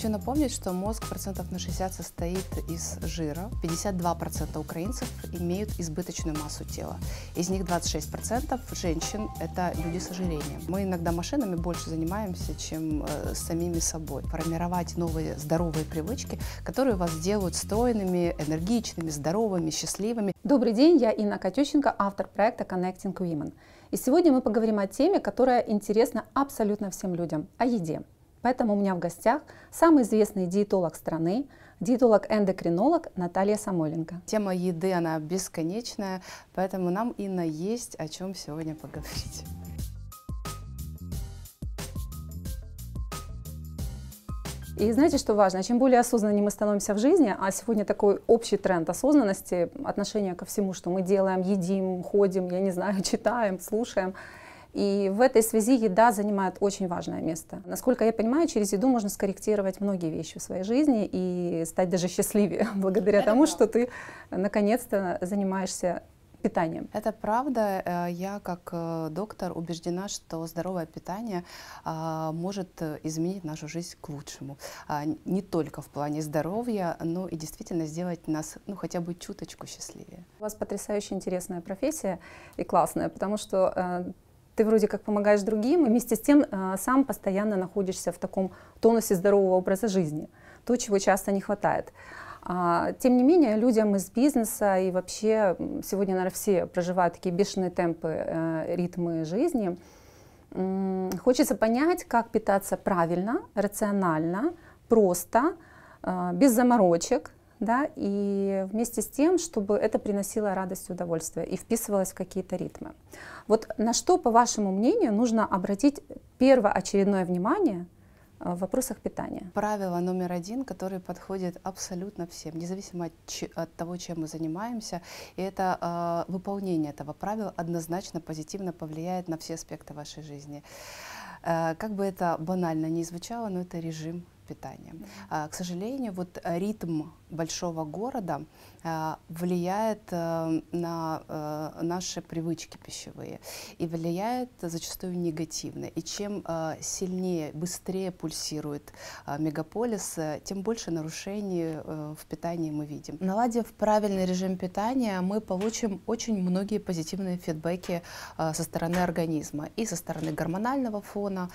Хочу напомнить, что мозг процентов на 60 состоит из жира. 52% украинцев имеют избыточную массу тела. Из них 26% женщин – это люди с ожирением. Мы иногда машинами больше занимаемся, чем э, самими собой. Формировать новые здоровые привычки, которые вас делают стройными, энергичными, здоровыми, счастливыми. Добрый день, я Инна Катющенко, автор проекта Connecting Women. И сегодня мы поговорим о теме, которая интересна абсолютно всем людям – о еде. Поэтому у меня в гостях самый известный диетолог страны, диетолог-эндокринолог Наталья Самойленко. Тема еды, она бесконечная, поэтому нам, Инна, есть о чем сегодня поговорить. И знаете, что важно? Чем более осознаннее мы становимся в жизни, а сегодня такой общий тренд осознанности, отношения ко всему, что мы делаем, едим, ходим, я не знаю, читаем, слушаем – и в этой связи еда занимает очень важное место. Насколько я понимаю, через еду можно скорректировать многие вещи в своей жизни и стать даже счастливее благодаря тому, что ты наконец-то занимаешься питанием. Это правда. Э, я как э, доктор убеждена, что здоровое питание а, может изменить нашу жизнь к лучшему. А, не только в плане здоровья, но и действительно сделать нас ну, хотя бы чуточку счастливее. У вас потрясающе интересная профессия и классная, потому что э, ты вроде как помогаешь другим, и вместе с тем э, сам постоянно находишься в таком тонусе здорового образа жизни, то, чего часто не хватает. А, тем не менее, людям из бизнеса и вообще сегодня, наверное, все проживают такие бешеные темпы, э, ритмы жизни. Хочется понять, как питаться правильно, рационально, просто, э, без заморочек, да, и вместе с тем, чтобы это приносило радость и удовольствие и вписывалось в какие-то ритмы. Вот на что, по вашему мнению, нужно обратить первоочередное внимание э, в вопросах питания? Правило номер один, которое подходит абсолютно всем, независимо от, от того, чем мы занимаемся, и это э, выполнение этого правила однозначно позитивно повлияет на все аспекты вашей жизни. Э, как бы это банально не звучало, но это режим питания. А, к сожалению, вот ритм большого города а, влияет а, на а, наши привычки пищевые и влияет зачастую негативно. И чем сильнее, быстрее пульсирует мегаполис, тем больше нарушений в питании мы видим. Наладив правильный режим питания, мы получим очень многие позитивные фидбэки со стороны организма и со стороны гормонального фона,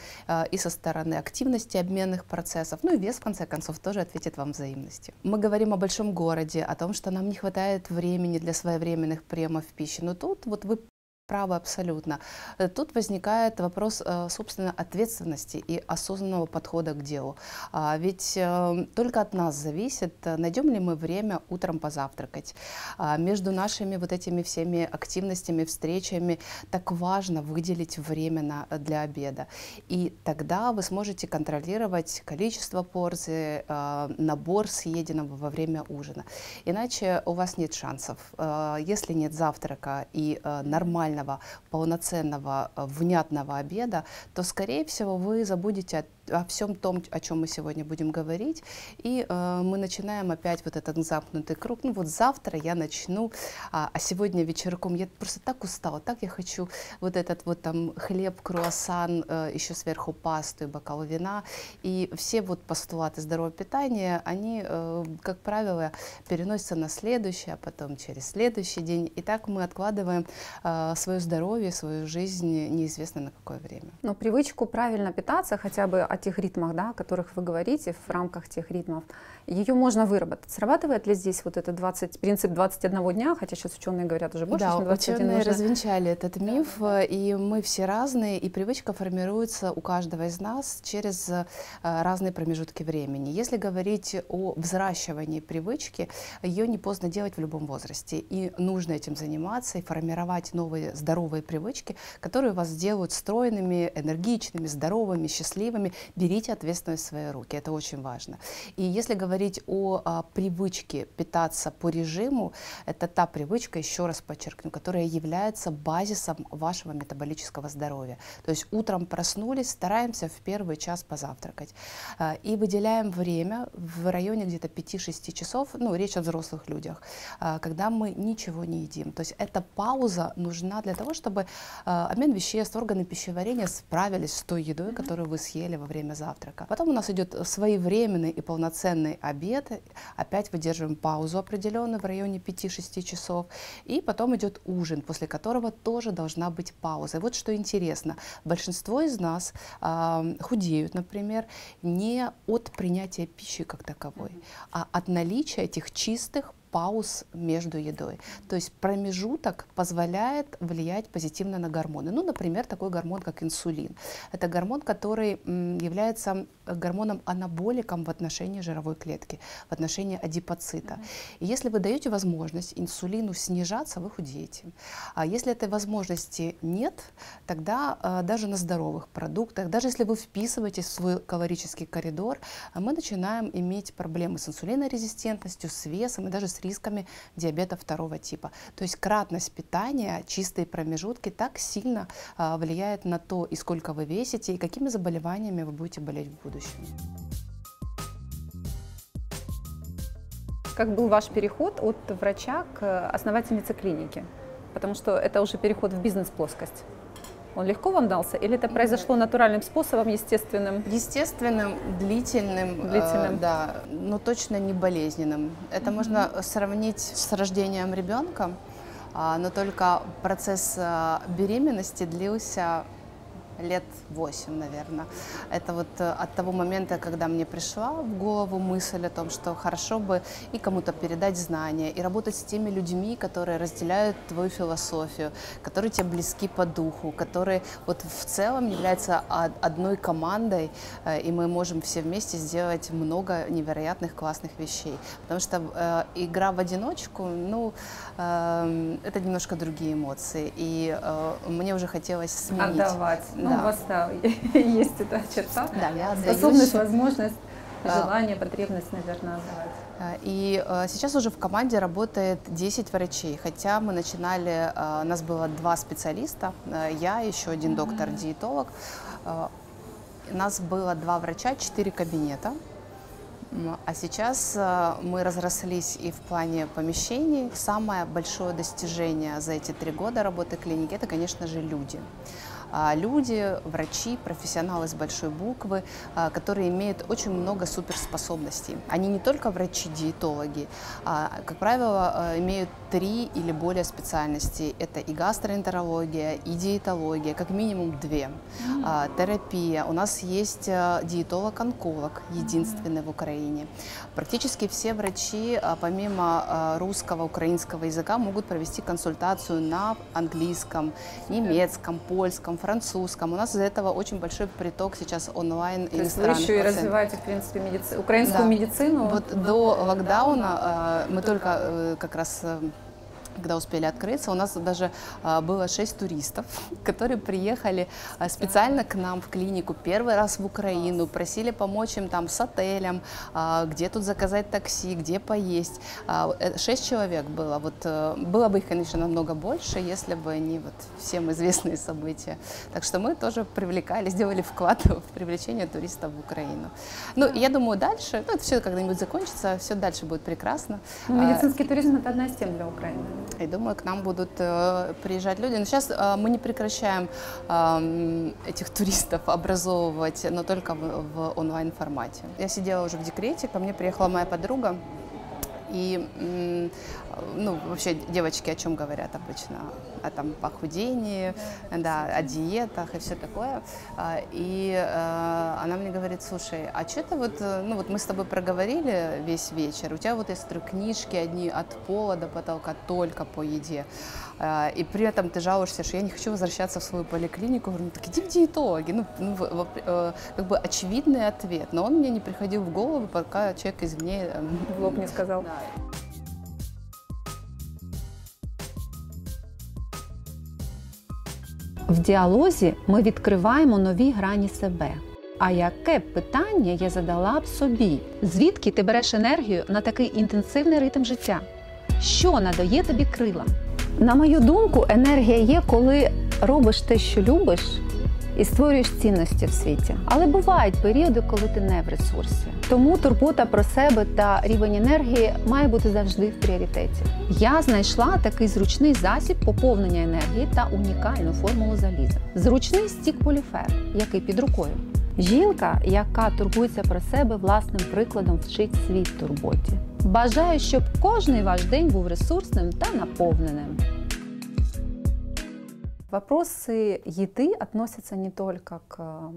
и со стороны активности обменных процессов, ну и вес, в конце концов, тоже ответит вам взаимностью. Мы говорим о большом городе, о том, что нам не хватает времени для своевременных приемов пищи. Но тут вот вы Право абсолютно. Э, тут возникает вопрос, э, собственно, ответственности и осознанного подхода к делу. А, ведь э, только от нас зависит, найдем ли мы время утром позавтракать. А, между нашими вот этими всеми активностями, встречами так важно выделить время на, для обеда. И тогда вы сможете контролировать количество порций, набор съеденного во время ужина. Иначе у вас нет шансов. Если нет завтрака и нормально нормального, полноценного, э, внятного обеда, то, скорее всего, вы забудете о о всем том, о чем мы сегодня будем говорить. И э, мы начинаем опять вот этот замкнутый круг. Ну вот завтра я начну, а, а сегодня вечерком я просто так устала, так я хочу вот этот вот там хлеб, круассан, э, еще сверху пасту и бокал вина. И все вот постулаты здорового питания, они, э, как правило, переносятся на следующий, а потом через следующий день. И так мы откладываем э, свое здоровье, свою жизнь неизвестно на какое время. Но привычку правильно питаться хотя бы о тех ритмах, да, о которых вы говорите, в рамках тех ритмов, ее можно выработать. Срабатывает ли здесь вот этот 20, принцип 21 дня, хотя сейчас ученые говорят уже больше, да, чем 21 ученые нужно... развенчали этот миф, да. и мы все разные, и привычка формируется у каждого из нас через э, разные промежутки времени. Если говорить о взращивании привычки, ее не поздно делать в любом возрасте, и нужно этим заниматься и формировать новые здоровые привычки, которые вас сделают стройными, энергичными, здоровыми, счастливыми берите ответственность в свои руки, это очень важно. И если говорить о, о а, привычке питаться по режиму, это та привычка, еще раз подчеркну, которая является базисом вашего метаболического здоровья. То есть утром проснулись, стараемся в первый час позавтракать а, и выделяем время в районе где-то 5-6 часов, ну, речь о взрослых людях, а, когда мы ничего не едим. То есть эта пауза нужна для того, чтобы обмен веществ, органы пищеварения справились с той едой, которую вы съели во время завтрака. Потом у нас идет своевременный и полноценный обед. Опять выдерживаем паузу определенную в районе 5-6 часов. И потом идет ужин, после которого тоже должна быть пауза. И вот что интересно, большинство из нас э, худеют, например, не от принятия пищи как таковой, а от наличия этих чистых пауз между едой. То есть промежуток позволяет влиять позитивно на гормоны. Ну, например, такой гормон, как инсулин. Это гормон, который является гормоном-анаболиком в отношении жировой клетки, в отношении адипоцита. И если вы даете возможность инсулину снижаться, вы худеете. А если этой возможности нет, тогда э, даже на здоровых продуктах, даже если вы вписываетесь в свой калорический коридор, мы начинаем иметь проблемы с инсулинорезистентностью, с весом и даже с рисками диабета второго типа. То есть кратность питания, чистые промежутки так сильно а, влияет на то, и сколько вы весите, и какими заболеваниями вы будете болеть в будущем. Как был ваш переход от врача к основательнице клиники? Потому что это уже переход в бизнес-плоскость. Он легко вам дался или это произошло натуральным способом, естественным? Естественным, длительным, длительным. Э, да, но точно не болезненным. Это mm-hmm. можно сравнить с рождением ребенка, э, но только процесс э, беременности длился лет 8, наверное. Это вот э, от того момента, когда мне пришла в голову мысль о том, что хорошо бы и кому-то передать знания, и работать с теми людьми, которые разделяют твою философию, которые тебе близки по духу, которые вот в целом являются одной командой, э, и мы можем все вместе сделать много невероятных классных вещей. Потому что э, игра в одиночку, ну, э, это немножко другие эмоции. И э, мне уже хотелось сменить. Отдавать. Ну, да. у вас да, есть эта черта. Да, я Способность, возможность, желание, потребность, наверное, отдавать. Э, и э, сейчас уже в команде работает 10 врачей, хотя мы начинали, у нас было два специалиста, я, еще один доктор-диетолог. У нас было два врача, четыре кабинета. А сейчас мы разрослись и в плане помещений. Самое большое достижение за эти три года работы клиники – это, конечно же, люди. А, люди, врачи, профессионалы с большой буквы, а, которые имеют очень много суперспособностей. Они не только врачи-диетологи, а, как правило, имеют три или более специальностей. Это и гастроэнтерология, и диетология, как минимум две. Mm-hmm. Терапия. У нас есть диетолог-онколог, единственный mm-hmm. в Украине. Практически все врачи, помимо русского, украинского языка, могут провести консультацию на английском, немецком, польском, французском. У нас из-за этого очень большой приток сейчас онлайн То есть вы еще и развиваете, в принципе, медици... украинскую да. медицину? Вот до локдауна э, мы только э, как раз э, когда успели открыться, у нас даже а, было шесть туристов, которые приехали а, специально к нам в клинику первый раз в Украину, просили помочь им там с отелем, а, где тут заказать такси, где поесть. Э, шесть человек было. Вот а, было бы их, конечно, намного больше, если бы не вот всем известные события. Так что мы тоже привлекали, сделали вклад в привлечение туристов в Украину. Ну, я думаю, дальше, ну, это все когда-нибудь закончится, все дальше будет прекрасно. Ну, медицинский туризм это одна из тем для Украины. И думаю, к нам будут э, приезжать люди. Но сейчас э, мы не прекращаем э, этих туристов образовывать, но только в, в онлайн-формате. Я сидела уже в декрете, ко мне приехала моя подруга, и ну, вообще девочки о чем говорят обычно? О там похудении, да, о диетах и все такое. А, и э, она мне говорит, слушай, а что то вот, э, ну вот мы с тобой проговорили весь вечер, у тебя вот, смотрю, книжки одни от пола до потолка только по еде. А, и при этом ты жалуешься, что я не хочу возвращаться в свою поликлинику. Говорю, ну так иди в диетологи. Ну, ну э, как бы очевидный ответ. Но он мне не приходил в голову, пока человек извне... Эм, в лоб не сказал. Да. В діалозі ми відкриваємо нові грані себе. А яке питання я задала б собі? Звідки ти береш енергію на такий інтенсивний ритм життя? Що надає тобі крила? На мою думку, енергія є, коли робиш те, що любиш, і створюєш цінності в світі. Але бувають періоди, коли ти не в ресурсі. Тому турбота про себе та рівень енергії має бути завжди в пріоритеті. Я знайшла такий зручний засіб поповнення енергії та унікальну формулу заліза. Зручний стік поліфер, який під рукою. Жінка, яка турбується про себе власним прикладом, вчить світ турботі. Бажаю, щоб кожний ваш день був ресурсним та наповненим. Вопросы еды относятся не только к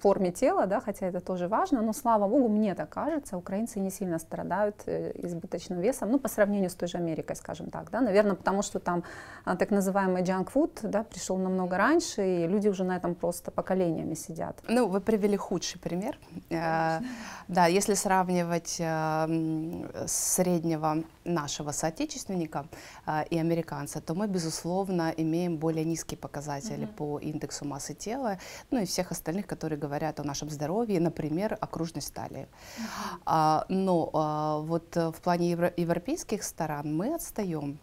форме тела, да, хотя это тоже важно, но слава богу, мне так кажется, украинцы не сильно страдают э, избыточным весом, ну, по сравнению с той же Америкой, скажем так, да, наверное, потому что там а, так называемый junk food, да, пришел намного раньше, и люди уже на этом просто поколениями сидят. Ну, вы привели худший пример. Э, да, если сравнивать э, среднего нашего соотечественника и американца, то мы, безусловно, имеем более низкий низкие показатели mm-hmm. по индексу массы тела, ну и всех остальных, которые говорят о нашем здоровье, например, окружность талии. Mm-hmm. А, но а, вот в плане евро- европейских стран мы отстаем.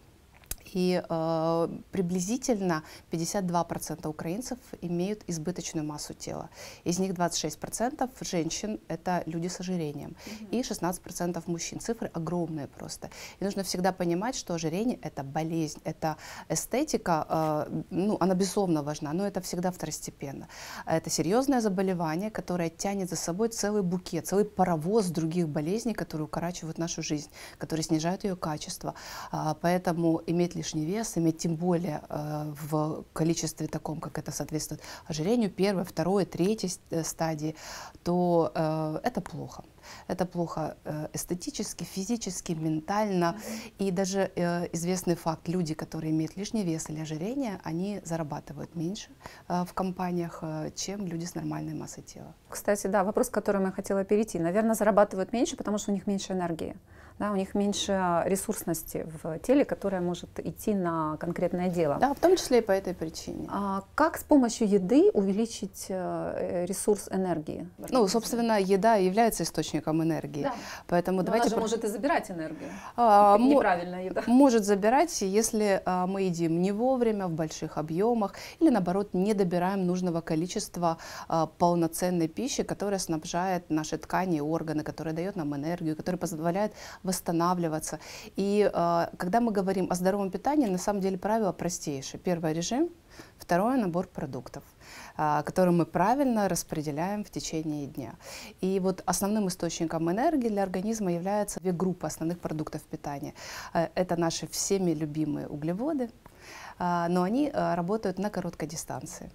И э, приблизительно 52% украинцев имеют избыточную массу тела. Из них 26% женщин — это люди с ожирением. Mm-hmm. И 16% мужчин. Цифры огромные просто. И нужно всегда понимать, что ожирение — это болезнь, это эстетика, э, ну, она безусловно важна, но это всегда второстепенно. Это серьезное заболевание, которое тянет за собой целый букет, целый паровоз других болезней, которые укорачивают нашу жизнь, которые снижают ее качество. Э, поэтому иметь лишний вес, иметь тем более э, в количестве таком, как это соответствует ожирению, первой, второй, третьей э, стадии, то э, это плохо. Это плохо э, эстетически, физически, ментально. Mm-hmm. И даже э, известный факт, люди, которые имеют лишний вес или ожирение, они зарабатывают меньше э, в компаниях, э, чем люди с нормальной массой тела. Кстати, да, вопрос, к которому я хотела перейти. Наверное, зарабатывают меньше, потому что у них меньше энергии да, у них меньше ресурсности в теле, которая может идти на конкретное дело. Да, в том числе и по этой причине. А как с помощью еды увеличить э, ресурс энергии? Ну, собственно, еда является источником энергии. Да. Поэтому Но давайте... Она же может и забирать энергию. А, Неправильная еда. Может забирать, если а, мы едим не вовремя, в больших объемах, или наоборот, не добираем нужного количества а, полноценной пищи, которая снабжает наши ткани и органы, которая дает нам энергию, которая позволяет восстанавливаться. И э, когда мы говорим о здоровом питании, на самом деле правило простейшее. Первое – режим, второе – набор продуктов э, которые мы правильно распределяем в течение дня. И вот основным источником энергии для организма являются две группы основных продуктов питания. Э, это наши всеми любимые углеводы, но они а, работают на короткой дистанции.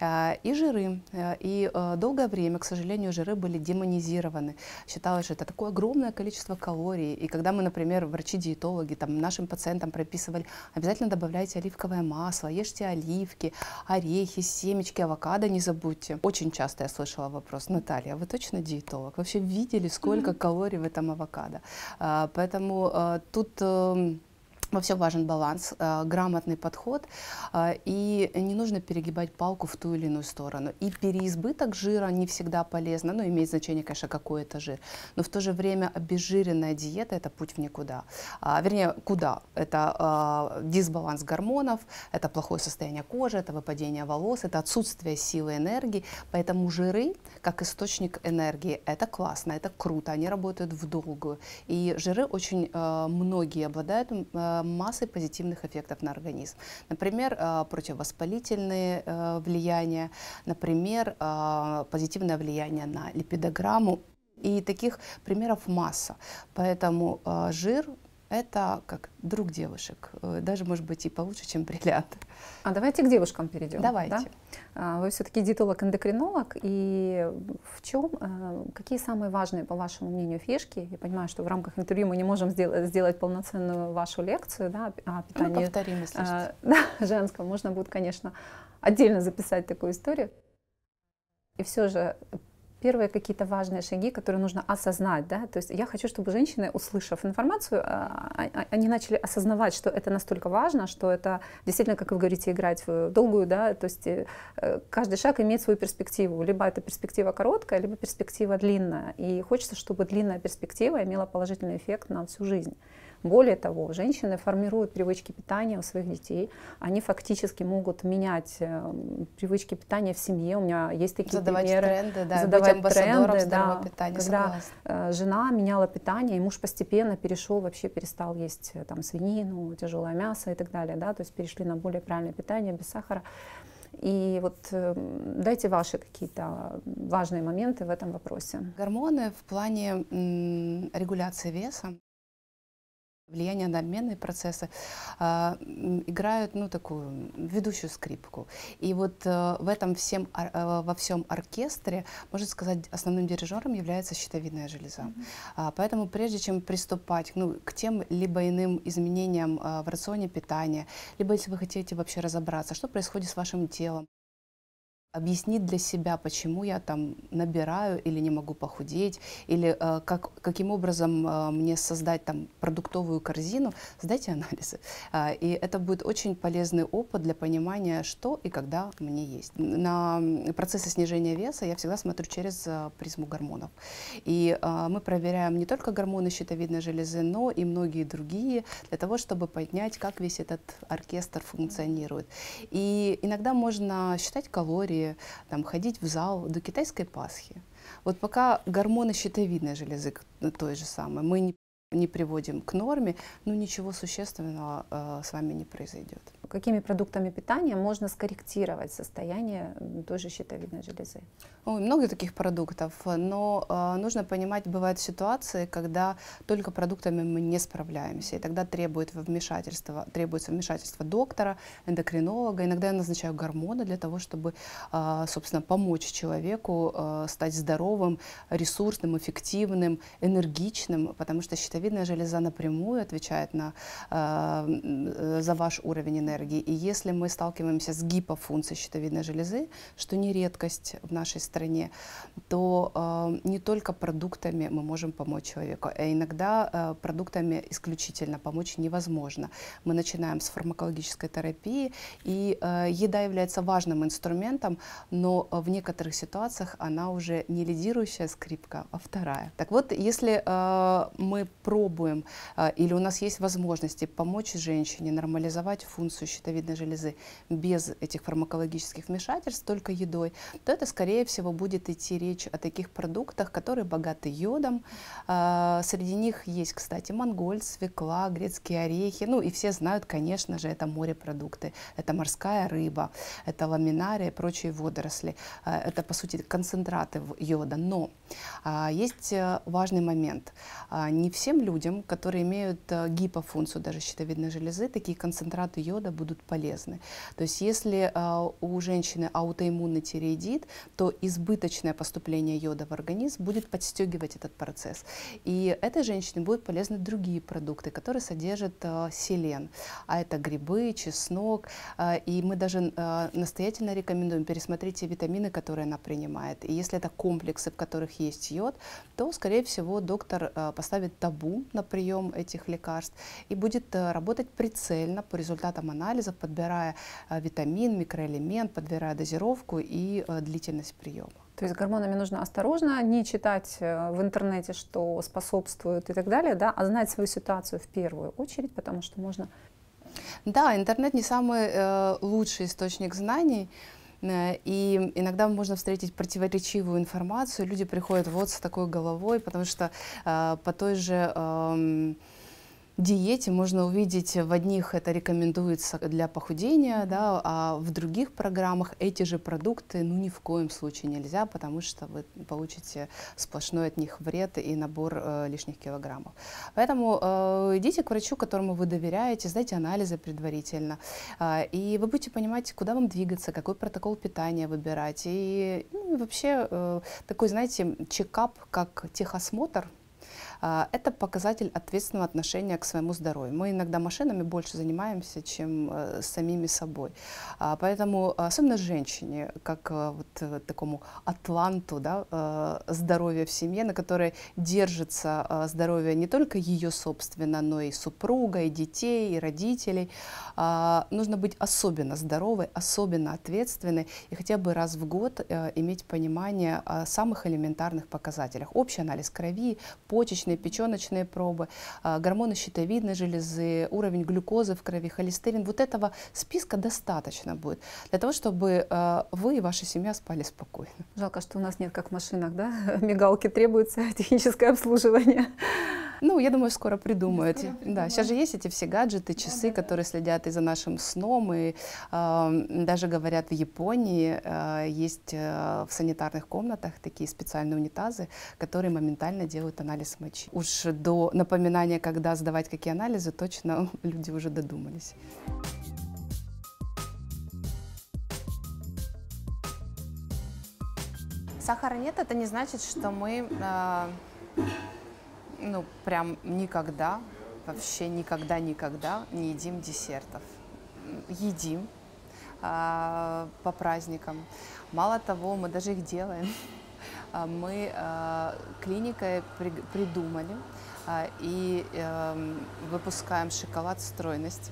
А, и жиры. И долгое время, к сожалению, жиры были демонизированы. Считалось, что это такое огромное количество калорий. И когда мы, например, врачи-диетологи там, нашим пациентам прописывали, обязательно добавляйте оливковое масло, ешьте оливки, орехи, семечки, авокадо не забудьте. Очень часто я слышала вопрос, Наталья, вы точно диетолог? Вообще видели, сколько калорий в этом авокадо? Поэтому тут эм, во всем важен баланс, э, грамотный подход, э, и не нужно перегибать палку в ту или иную сторону. И переизбыток жира не всегда полезно, ну, имеет значение, конечно, какой это жир, но в то же время обезжиренная диета – это путь в никуда. А, вернее, куда? Это а, дисбаланс гормонов, это плохое состояние кожи, это выпадение волос, это отсутствие силы энергии, поэтому жиры, как источник энергии, это классно, это круто, они работают в долгую. И жиры очень э, многие обладают массой позитивных эффектов на организм. Например, э, противовоспалительные э, влияния, например, э, позитивное влияние на липидограмму. И таких примеров масса. Поэтому жир это как друг девушек, э, даже может быть и получше, чем бриллиант. А давайте к девушкам перейдем. Давайте. Да? Вы все-таки диетолог-эндокринолог, и в чем, э, какие самые важные, по вашему мнению, фишки? Я понимаю, что в рамках интервью мы не можем сделать, сделать полноценную вашу лекцию да, о питании. Ну, повторим, если а, да, женском. Можно будет, конечно, отдельно записать такую историю. И все же первые какие-то важные шаги, которые нужно осознать, да, то есть я хочу, чтобы женщины, услышав информацию, а, а, а, они начали осознавать, что это настолько важно, что это действительно, как вы говорите, играть в долгую, да, то есть э, каждый шаг имеет свою перспективу, либо это перспектива короткая, либо перспектива длинная, и хочется, чтобы длинная перспектива имела положительный эффект на всю жизнь. Более того, женщины формируют привычки питания у своих детей. Они фактически могут менять э, привычки питания в семье. У меня есть такие задавать примеры. Тренды, да, задавать быть тренды, да, питания. Когда согласна. Э, жена меняла питание, и муж постепенно перешел, вообще перестал есть э, там свинину, тяжелое мясо и так далее. Да, то есть перешли на более правильное питание без сахара. И вот э, дайте ваши какие-то важные моменты в этом вопросе. Гормоны в плане регуляции веса влияние на обменные процессы э, играют ну такую ведущую скрипку и вот э, в этом всем э, во всем оркестре можно сказать основным дирижером является щитовидная железа mm-hmm. а, поэтому прежде чем приступать ну к тем либо иным изменениям э, в рационе питания либо если вы хотите вообще разобраться что происходит с вашим телом объяснить для себя, почему я там набираю или не могу похудеть, или э, как, каким образом э, мне создать там продуктовую корзину, сдайте анализы. Э, и это будет очень полезный опыт для понимания, что и когда мне есть. На процессы снижения веса я всегда смотрю через э, призму гормонов. И э, мы проверяем не только гормоны щитовидной железы, но и многие другие, для того, чтобы поднять, как весь этот оркестр функционирует. И иногда можно считать калории, там, ходить в зал до китайской Пасхи. Вот пока гормоны щитовидной железы той же самой мы не, не приводим к норме, ну ничего существенного э, с вами не произойдет. Какими продуктами питания можно скорректировать состояние той же щитовидной железы? Ой, много таких продуктов, но э, нужно понимать, бывают ситуации, когда только продуктами мы не справляемся, и тогда требует вмешательства, требуется вмешательство доктора, эндокринолога. Иногда я назначаю гормоны для того, чтобы, э, собственно, помочь человеку э, стать здоровым, ресурсным, эффективным, энергичным, потому что щитовидная железа напрямую отвечает на, э, за ваш уровень энергии. И если мы сталкиваемся с гипофункцией щитовидной железы, что не редкость в нашей стране, стране, то э, не только продуктами мы можем помочь человеку, а иногда э, продуктами исключительно помочь невозможно. Мы начинаем с фармакологической терапии, и э, еда является важным инструментом, но в некоторых ситуациях она уже не лидирующая скрипка, а вторая. Так вот, если мы пробуем или у нас есть возможности помочь женщине нормализовать функцию щитовидной железы без этих фармакологических вмешательств, только едой, то это, скорее всего, всего, будет идти речь о таких продуктах, которые богаты йодом. А, среди них есть, кстати, мангольд, свекла, грецкие орехи. Ну и все знают, конечно же, это морепродукты. Это морская рыба, это ламинария и прочие водоросли. А, это, по сути, концентраты йода. Но а, есть э, важный момент. Не всем людям, которые имеют э, гипофункцию даже щитовидной железы, такие концентраты йода будут полезны. То есть если у женщины аутоиммунный тиреидит, то избыточное поступление йода в организм будет подстегивать этот процесс. И этой женщине будут полезны другие продукты, которые содержат э, селен. А это грибы, чеснок. Э, и мы даже э, настоятельно рекомендуем пересмотреть те витамины, которые она принимает. И если это комплексы, в которых есть йод, то, скорее всего, доктор э, поставит табу на прием этих лекарств и будет э, работать прицельно по результатам анализов, подбирая э, витамин, микроэлемент, подбирая дозировку и э, длительность приема. То есть гормонами нужно осторожно, не читать э, в интернете, что способствует и так далее, да, а знать свою ситуацию в первую очередь, потому что можно... Да, интернет не самый э, лучший источник знаний, э, и иногда можно встретить противоречивую информацию. Люди приходят вот с такой головой, потому что э, по той же... Э, диете можно увидеть, в одних это рекомендуется для похудения, да, а в других программах эти же продукты ну ни в коем случае нельзя, потому что вы получите сплошной от них вред и набор э, лишних килограммов. Поэтому э, идите к врачу, которому вы доверяете, сдайте анализы предварительно, э, и вы будете понимать, куда вам двигаться, какой протокол питания выбирать. И ну, вообще э, такой, знаете, чекап, как техосмотр, это показатель ответственного отношения к своему здоровью. Мы иногда машинами больше занимаемся, чем э, самими собой. А, поэтому, особенно женщине, как э, вот э, такому атланту да, здоровья в семье, на которой держится здоровье не только ее собственно, но и супруга, и детей, и родителей, а, нужно быть особенно здоровой, особенно ответственной и хотя бы раз в год иметь понимание о самых элементарных показателях. Общий анализ крови, почечный почечные, печеночные пробы, а, гормоны щитовидной железы, уровень глюкозы в крови, холестерин. Вот этого списка достаточно будет для того, чтобы а, вы и ваша семья спали спокойно. Жалко, что у нас нет как в машинах, да? Мигалки требуется, техническое обслуживание. Ну, я думаю, скоро придумают. Скоро Да, придумают. сейчас же есть эти все гаджеты, часы, да, да. которые следят и за нашим сном, и э, даже говорят, в Японии э, есть э, в санитарных комнатах такие специальные унитазы, которые моментально делают анализ мочи. Уж до напоминания, когда сдавать какие анализы, точно люди уже додумались. Сахара нет, это не значит, что мы, э, ну, прям никогда, вообще никогда-никогда не едим десертов. Едим э, по праздникам. Мало того, мы даже их делаем. А Мы э, клиникой при- придумали а, и эм, выпускаем шоколад стройности,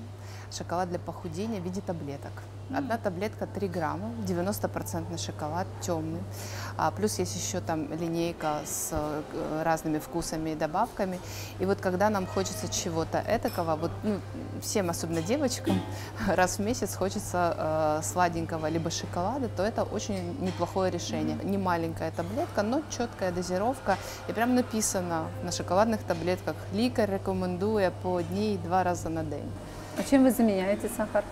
шоколад для похудения в виде таблеток. Одна таблетка 3 грамма, 90% шоколад темный. А, плюс есть еще там линейка с э, разными вкусами и добавками. И вот когда нам хочется чего-то этакого, вот ну, всем, особенно девочкам, раз в месяц хочется э, сладенького либо шоколада, то это очень неплохое решение. Не маленькая таблетка, но четкая дозировка. И прям написано на шоколадных таблетках «Лікар рекомендує по одній два раза на день». А чем вы заменяете сахар?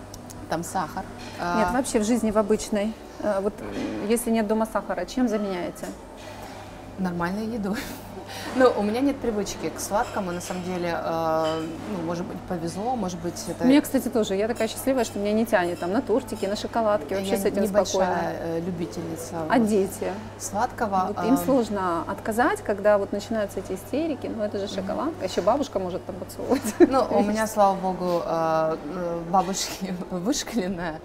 Там сахар. А, Нет, вообще в жизни в обычной. Э, Вот м, если нет дома сахара, чем заменяете? Нормальной едой. Ну, у меня нет привычки к сладкому, на самом деле, э, ну, может быть, повезло, может быть, это... Меня, кстати, тоже. Я такая счастливая, что меня не тянет там на тортики, на шоколадки. Вообще я с этим небольшая спокойно. э, любительница А вот дети? сладкого. Вот им э, сложно отказать, когда вот начинаются эти истерики. Ну, это же шоколадка. Еще бабушка может там поцеловать. Ну, у меня, слава богу, э, э, бабушки вышкаленная.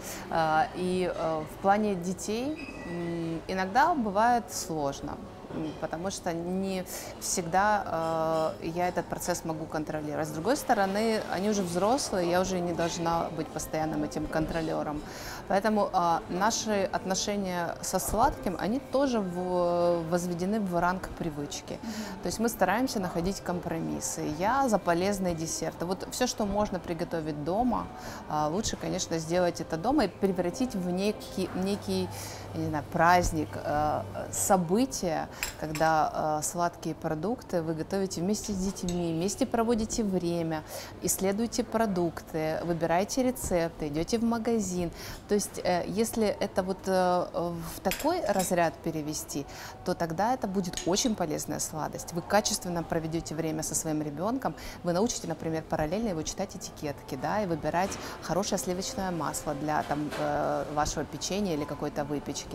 И в плане детей иногда бывает сложно. Потому что не всегда э, я этот процесс могу контролировать. С другой стороны, они уже взрослые, я уже не должна быть постоянным этим контролером. Поэтому э, наши отношения со сладким, они тоже в- возведены в ранг привычки. То есть мы стараемся находить компромиссы. Я за полезные десерты. Вот все, что можно приготовить дома, а, лучше, конечно, сделать это дома и превратить в некий, некий я не знаю, праздник, э, событие, когда э, сладкие продукты вы готовите вместе с детьми, вместе проводите время, исследуете продукты, выбираете рецепты, идете в магазин. То есть, э, если это вот в такой разряд перевести, то тогда это будет очень полезная сладость. Вы качественно проведете время со своим ребенком, вы научите, например, параллельно его читать этикетки, да, и выбирать хорошее сливочное масло для там, вашего печенья или какой-то выпечки.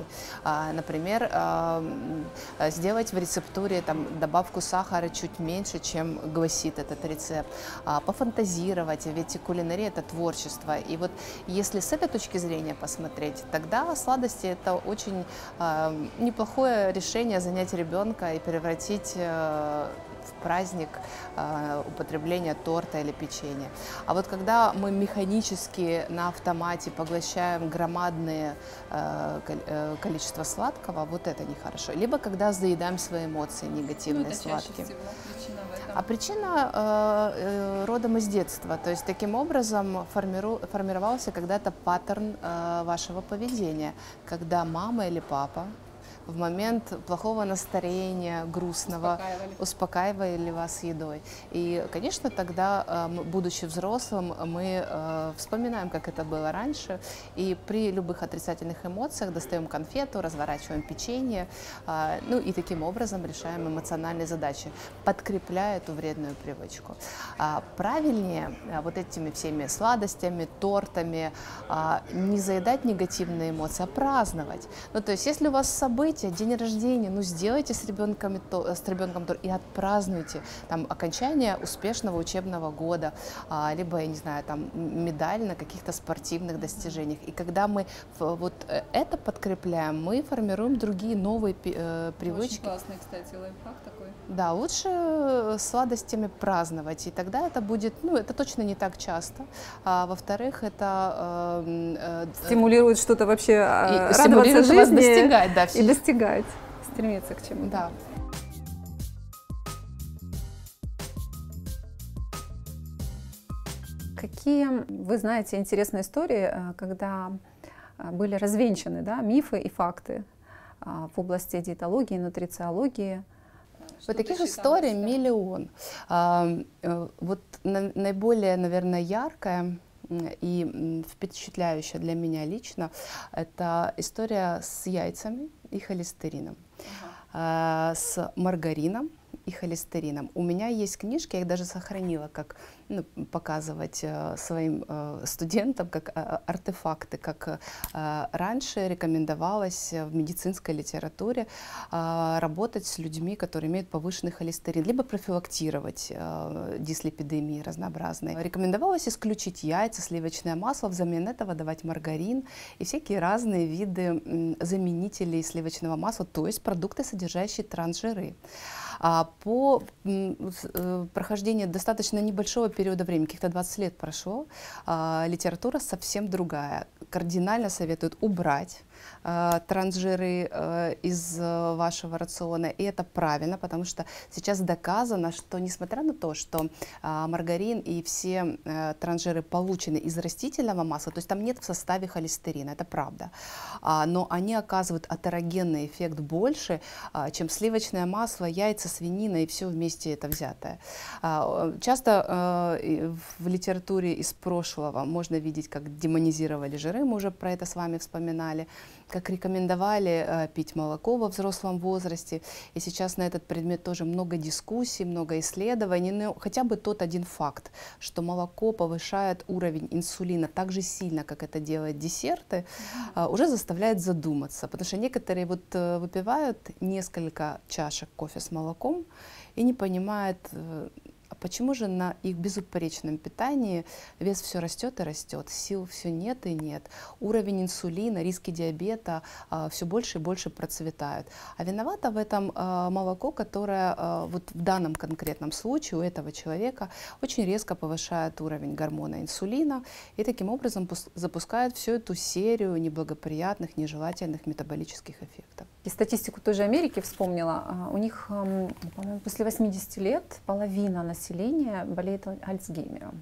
А, Например, э, сделать в рецептуре там, добавку сахара чуть меньше, чем гласит этот рецепт. А, Пофантазировать, ведь кулинария – это творчество. И вот если с этой точки зрения посмотреть, тогда сладости – это очень неплохое решение занять ребенка и превратить э, в праздник э, употребления торта или печенья. А вот когда мы механически на автомате поглощаем громадные э, э, количество сладкого, вот это нехорошо. Либо когда заедаем свои эмоции негативные сладким. А причина э, родом из детства. То есть таким образом формиру- формировался когда-то паттерн э, вашего поведения, когда мама или папа в момент плохого настроения, грустного, Успокаивали. успокаивали вас едой. И, конечно, тогда, э, м- будучи взрослым, мы э, вспоминаем, как это было раньше, и при любых отрицательных эмоциях достаем конфету, разворачиваем печенье, а, ну и таким образом решаем эмоциональные задачи, подкрепляя эту вредную привычку. А, Правильнее а, вот этими всеми сладостями, тортами не заедать негативные эмоции, а праздновать. Ну, то есть, если у вас событие, день рождения, ну, сделайте с ребенком, то, с ребенком торт и отпразднуйте там окончание успешного учебного года, а, либо, я не знаю, там медаль на каких-то спортивных достижениях. И когда мы вот э, это подкрепляем, мы формируем другие новые э, привычки. классный, кстати, лайфхак такой. Да, лучше э, сладостями праздновать, и тогда это будет, ну, это точно не так часто. А во-вторых, это э, э, Стимулирует что-то вообще, и а, стимулирует радоваться вас жизни достигать, да, и достигать, стремиться к чему-то. да. Какие, вы знаете, интересные истории, э, когда э, были развенчаны да, мифы и факты а, в области диетологии, нутрициологии? Вот таких историй миллион. А, э, вот наиболее, наверное, яркая и впечатляющая для меня лично это история с яйцами и холестерином, ага. с маргарином и холестерином. У меня есть книжки, я их даже сохранила, как ну, показывать э, своим э, студентам как э, артефакты, как раньше рекомендовалось в медицинской литературе работать с людьми, которые имеют повышенный холестерин, либо профилактировать дислепидемии разнообразные. Рекомендовалось исключить яйца, сливочное масло, взамен этого давать маргарин и всякие разные виды заменителей сливочного масла, то есть продукты, содержащие трансжиры. А по э, прохождении достаточно небольшого периода времени, каких-то 20 лет прошло, а, литература совсем другая. Кардинально советуют убрать трансжиры э, из э, вашего рациона. И это правильно, потому что сейчас доказано, что несмотря на то, что маргарин и все трансжиры получены из растительного масла, то есть там нет в составе холестерина, это правда, а, но они оказывают атерогенный эффект больше, чем сливочное масло, яйца, свинина и все вместе это взятое. А, часто в литературе из прошлого можно видеть, как демонизировали жиры, мы уже про это с вами вспоминали, как рекомендовали э, пить молоко во взрослом возрасте. И сейчас на этот предмет тоже много дискуссий, много исследований. Но хотя бы тот один факт, что молоко повышает уровень инсулина так же сильно, как это делают десерты, э, уже заставляет задуматься. Потому что некоторые вот э, выпивают несколько чашек кофе с молоком и не понимают, а почему же на их безупречном питании вес все растет и растет, сил все нет и нет, уровень инсулина, риски диабета а, все больше и больше процветают. А виновата в этом а, молоко, которое а, вот в данном конкретном случае у этого человека очень резко повышает уровень гормона инсулина и таким образом запускает всю эту серию неблагоприятных, нежелательных метаболических эффектов. И статистику той же Америки вспомнила. У них, по-моему, после 80 лет половина населения болеет Альцгеймером.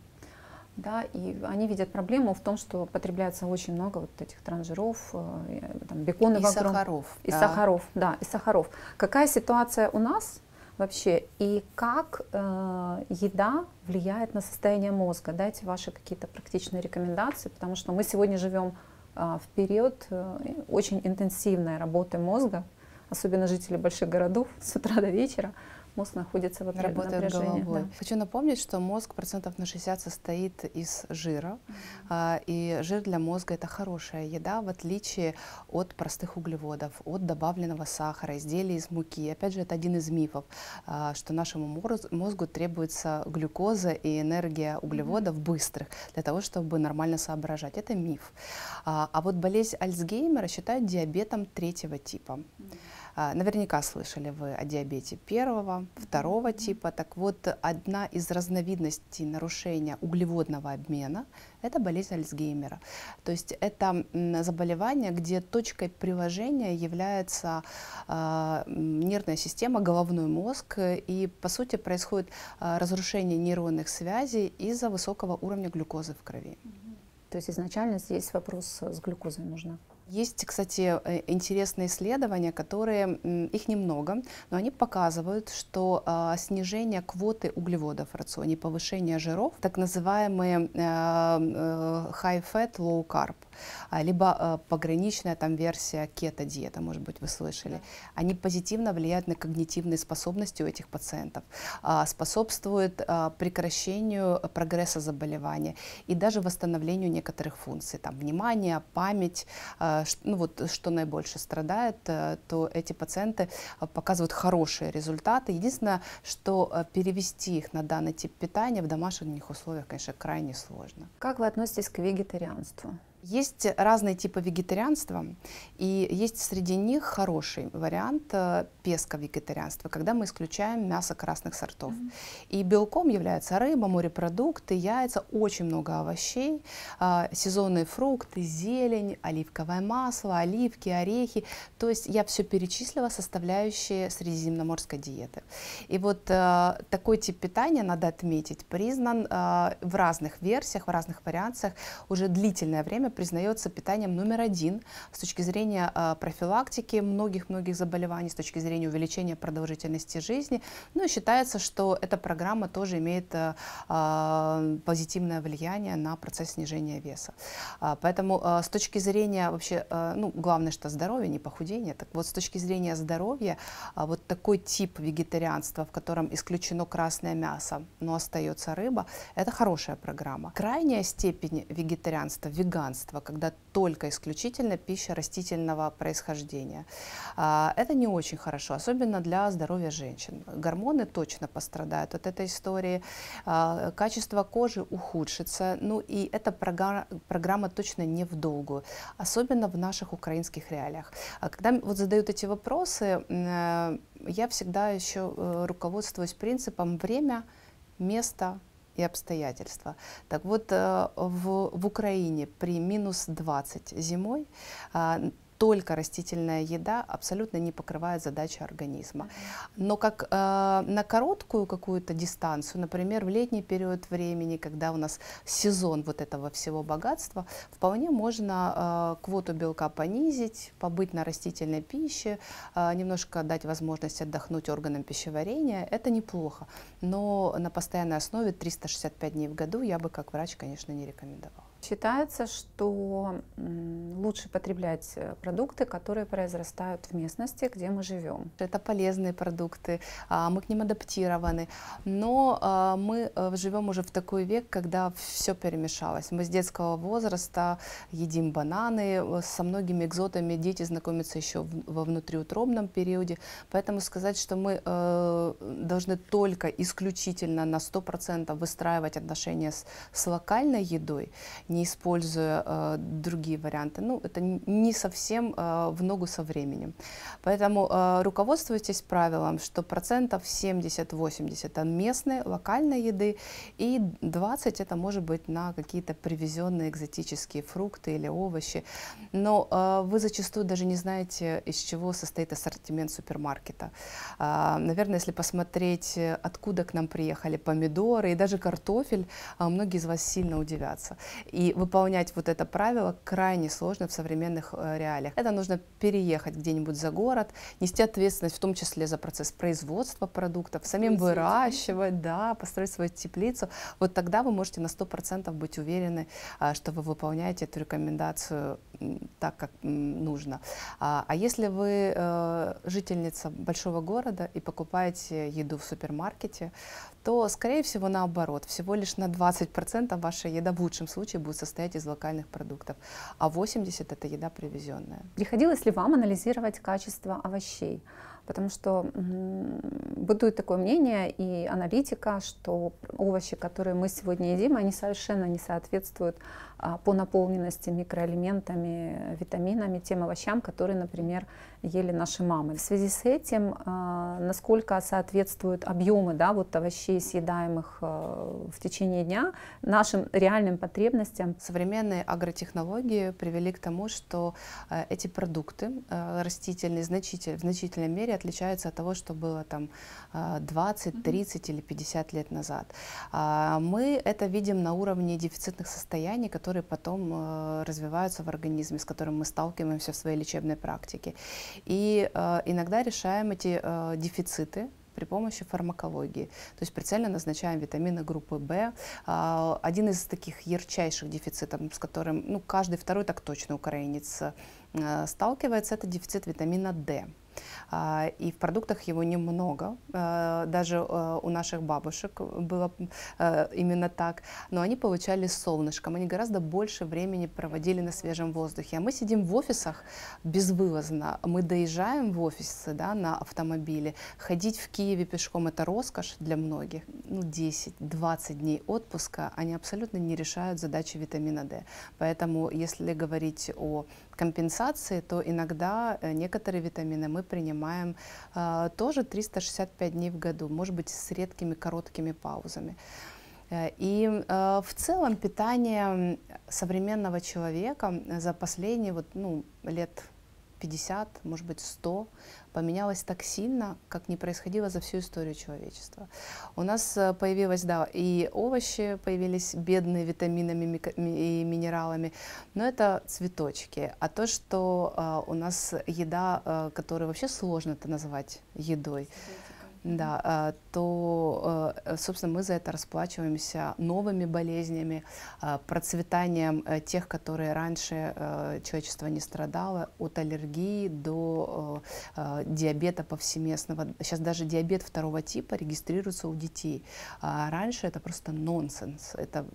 Да, и они видят проблему в том, что потребляется очень много вот этих транжиров, э, там, бекона и сахаров. И да. сахаров, да, и сахаров. Какая ситуация у нас вообще и как э, еда влияет на состояние мозга? Дайте ваши какие-то практичные рекомендации, потому что мы сегодня живем а, в период э, очень интенсивной работы мозга, особенно жители больших городов с утра до вечера, мозг находится в Работает головой. Да. Хочу напомнить, что мозг процентов на 60 состоит из жира, mm-hmm. и жир для мозга это хорошая еда, в отличие от простых углеводов, от добавленного сахара, изделий из муки. Опять же, это один из мифов, а, что нашему мозгу требуется глюкоза и энергия углеводов mm-hmm. быстрых для того, чтобы нормально соображать. Это миф. А, а вот болезнь Альцгеймера считают диабетом третьего типа. Mm-hmm. А, наверняка слышали вы о диабете первого, второго типа. Так вот, одна из разновидностей нарушения углеводного обмена – это болезнь Альцгеймера. То есть это заболевание, где точкой приложения является э, нервная система, головной мозг, и по сути происходит э, разрушение нейронных связей из-за высокого уровня глюкозы в крови. То есть изначально здесь вопрос с глюкозой нужно. Есть, кстати, э, интересные исследования, которые, их немного, но они показывают, что э, снижение квоты углеводов в рационе, повышение жиров, так называемые э, э, high fat, low carb, а, либо э, пограничная там версия кето-диета, может быть, вы слышали, они позитивно влияют на когнитивные способности у этих пациентов, э, способствуют прекращению прогресса заболевания и даже восстановлению некоторых функций, там, внимание, память, ну вот что наибольше страдает, э, то эти пациенты показывают хорошие результаты. Единственное, что э, перевести их на данный тип питания в домашних условиях, конечно, крайне сложно. Как вы относитесь к вегетарианству? Есть разные типы вегетарианства, и есть среди них хороший вариант э, песко-вегетарианства, когда мы исключаем мясо красных сортов. Mm-hmm. И белком является рыба, морепродукты, яйца, очень много овощей, э, сезонные фрукты, зелень, оливковое масло, оливки, орехи. То есть я все перечислила, составляющие средиземноморской диеты. И вот э, такой тип питания, надо отметить, признан в разных версиях, в разных вариациях уже длительное время время признается питанием номер один с точки зрения э, профилактики многих-многих заболеваний, с точки зрения увеличения продолжительности жизни. Ну и считается, что эта программа тоже имеет э, э, позитивное влияние на процесс снижения веса. Поэтому с точки зрения вообще, ну главное, что здоровье, не похудение. Так вот, с точки зрения здоровья, вот такой тип вегетарианства, в котором исключено красное мясо, но остается рыба, это хорошая программа. Крайняя степень вегетарианства, веганства, когда только исключительно пища растительного происхождения, а, это не очень хорошо, особенно для здоровья женщин. Гормоны точно пострадают от этой истории, а, качество кожи ухудшится, ну и эта программа, точно не в долгую, особенно в наших украинских реалиях. А когда вот задают эти вопросы, э, я всегда еще э, руководствуюсь принципом время, место, и обстоятельства. Так вот, э, в, в Украине при минус 20 зимой а, только растительная еда абсолютно не покрывает задачи организма. Но как э, на короткую какую-то дистанцию, например, в летний период времени, когда у нас сезон вот этого всего богатства, вполне можно э, квоту белка понизить, побыть на растительной пище, э, немножко дать возможность отдохнуть органам пищеварения. Это неплохо. Но на постоянной основе 365 дней в году я бы как врач, конечно, не рекомендовала. Считается, что лучше потреблять э, продукты, которые произрастают в местности, где мы живем. Это полезные продукты, а, мы к ним адаптированы, но а, мы э, живем уже в такой век, когда все перемешалось. Мы с детского возраста едим бананы, э, со многими экзотами дети знакомятся еще во внутриутробном периоде, поэтому сказать, что мы должны только исключительно на 100% выстраивать отношения с, с локальной едой, не используя э, другие варианты. Ну, это не совсем э, в ногу со временем. Поэтому э, руководствуйтесь правилом, что процентов 70-80 это местной, локальной еды, и 20 это может быть на какие-то привезенные экзотические фрукты или овощи. Но э, вы зачастую даже не знаете, из чего состоит ассортимент супермаркета. Э, наверное, если посмотреть, откуда к нам приехали помидоры и даже картофель, э, многие из вас сильно удивятся. Выполнять вот это правило крайне сложно в современных э, реалиях. Это нужно переехать где-нибудь за город, нести ответственность в том числе за процесс производства продуктов, самим выращивать, да, построить свою теплицу. Вот тогда вы можете на 100% быть уверены, а, что вы выполняете эту рекомендацию так, как нужно. А, а если вы э, жительница большого города и покупаете еду в супермаркете, то, скорее всего, наоборот, всего лишь на 20% ваша еда в лучшем случае будет состоять из локальных продуктов, а 80% это еда привезенная. Приходилось ли вам анализировать качество овощей? Потому что бытует такое мнение и аналитика, что овощи, которые мы сегодня едим, они совершенно не соответствуют по наполненности микроэлементами, витаминами тем овощам, которые, например, ели наши мамы. В связи с этим, а, насколько соответствуют объемы да, вот овощей, съедаемых а, в течение дня, нашим реальным потребностям. Современные агротехнологии привели к тому, что эти продукты растительные значительно, в значительной мере отличаются от того, что было там 20, 30 или 50 лет назад. Мы это видим на уровне дефицитных состояний, которые которые потом э, развиваются в организме, с которым мы сталкиваемся в своей лечебной практике. И э, иногда решаем эти э, дефициты при помощи фармакологии. То есть прицельно назначаем витамины группы В. А, один из таких ярчайших дефицитов, с которым ну, каждый второй так точно украинец сталкивается, это дефицит витамина D. А, и в продуктах его немного. А, даже а, у наших бабушек было именно так. Но они получали солнышком, они гораздо больше времени проводили на свежем воздухе. А мы сидим в офисах безвылазно, мы доезжаем в офисы да, на автомобиле. Ходить в Киеве пешком – это роскошь для многих. Ну, 10-20 дней отпуска, они абсолютно не решают задачи витамина D. Поэтому, если говорить о компенсации, то иногда э, некоторые витамины мы принимаем э, тоже 365 дней в году, может быть, с редкими короткими паузами. Э, и э, в целом питание современного человека за последние вот, ну, лет 50, может быть 100, поменялось так сильно, как не происходило за всю историю человечества. У нас э, появилось, да, и овощи появились бедные витаминами и минералами, но это цветочки. А то, что э, у нас еда, э, которую вообще сложно это назвать едой, да, а, то, э, собственно, мы за это расплачиваемся новыми болезнями, а, процветанием э, тех, которые раньше э, человечество не страдало, от аллергии до диабета повсеместного. Сейчас даже диабет второго типа регистрируется у детей. А раньше это просто нонсенс. Это,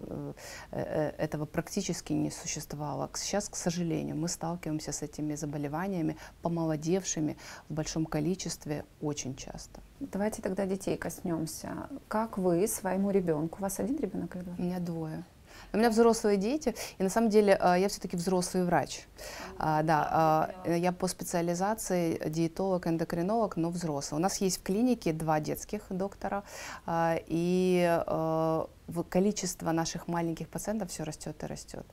этого практически не существовало. Сейчас, к сожалению, мы сталкиваемся с этими заболеваниями, помолодевшими в большом количестве очень часто. Давайте тогда детей коснемся. Как вы своему ребенку, у вас один ребенок или два? У меня двое. У меня взрослые дети, и на самом деле а, я все-таки взрослый врач. А, да, а, я по специализации диетолог, эндокринолог, но взрослый. У нас есть в клинике два детских доктора, а, и а, количество наших маленьких пациентов все растет и растет.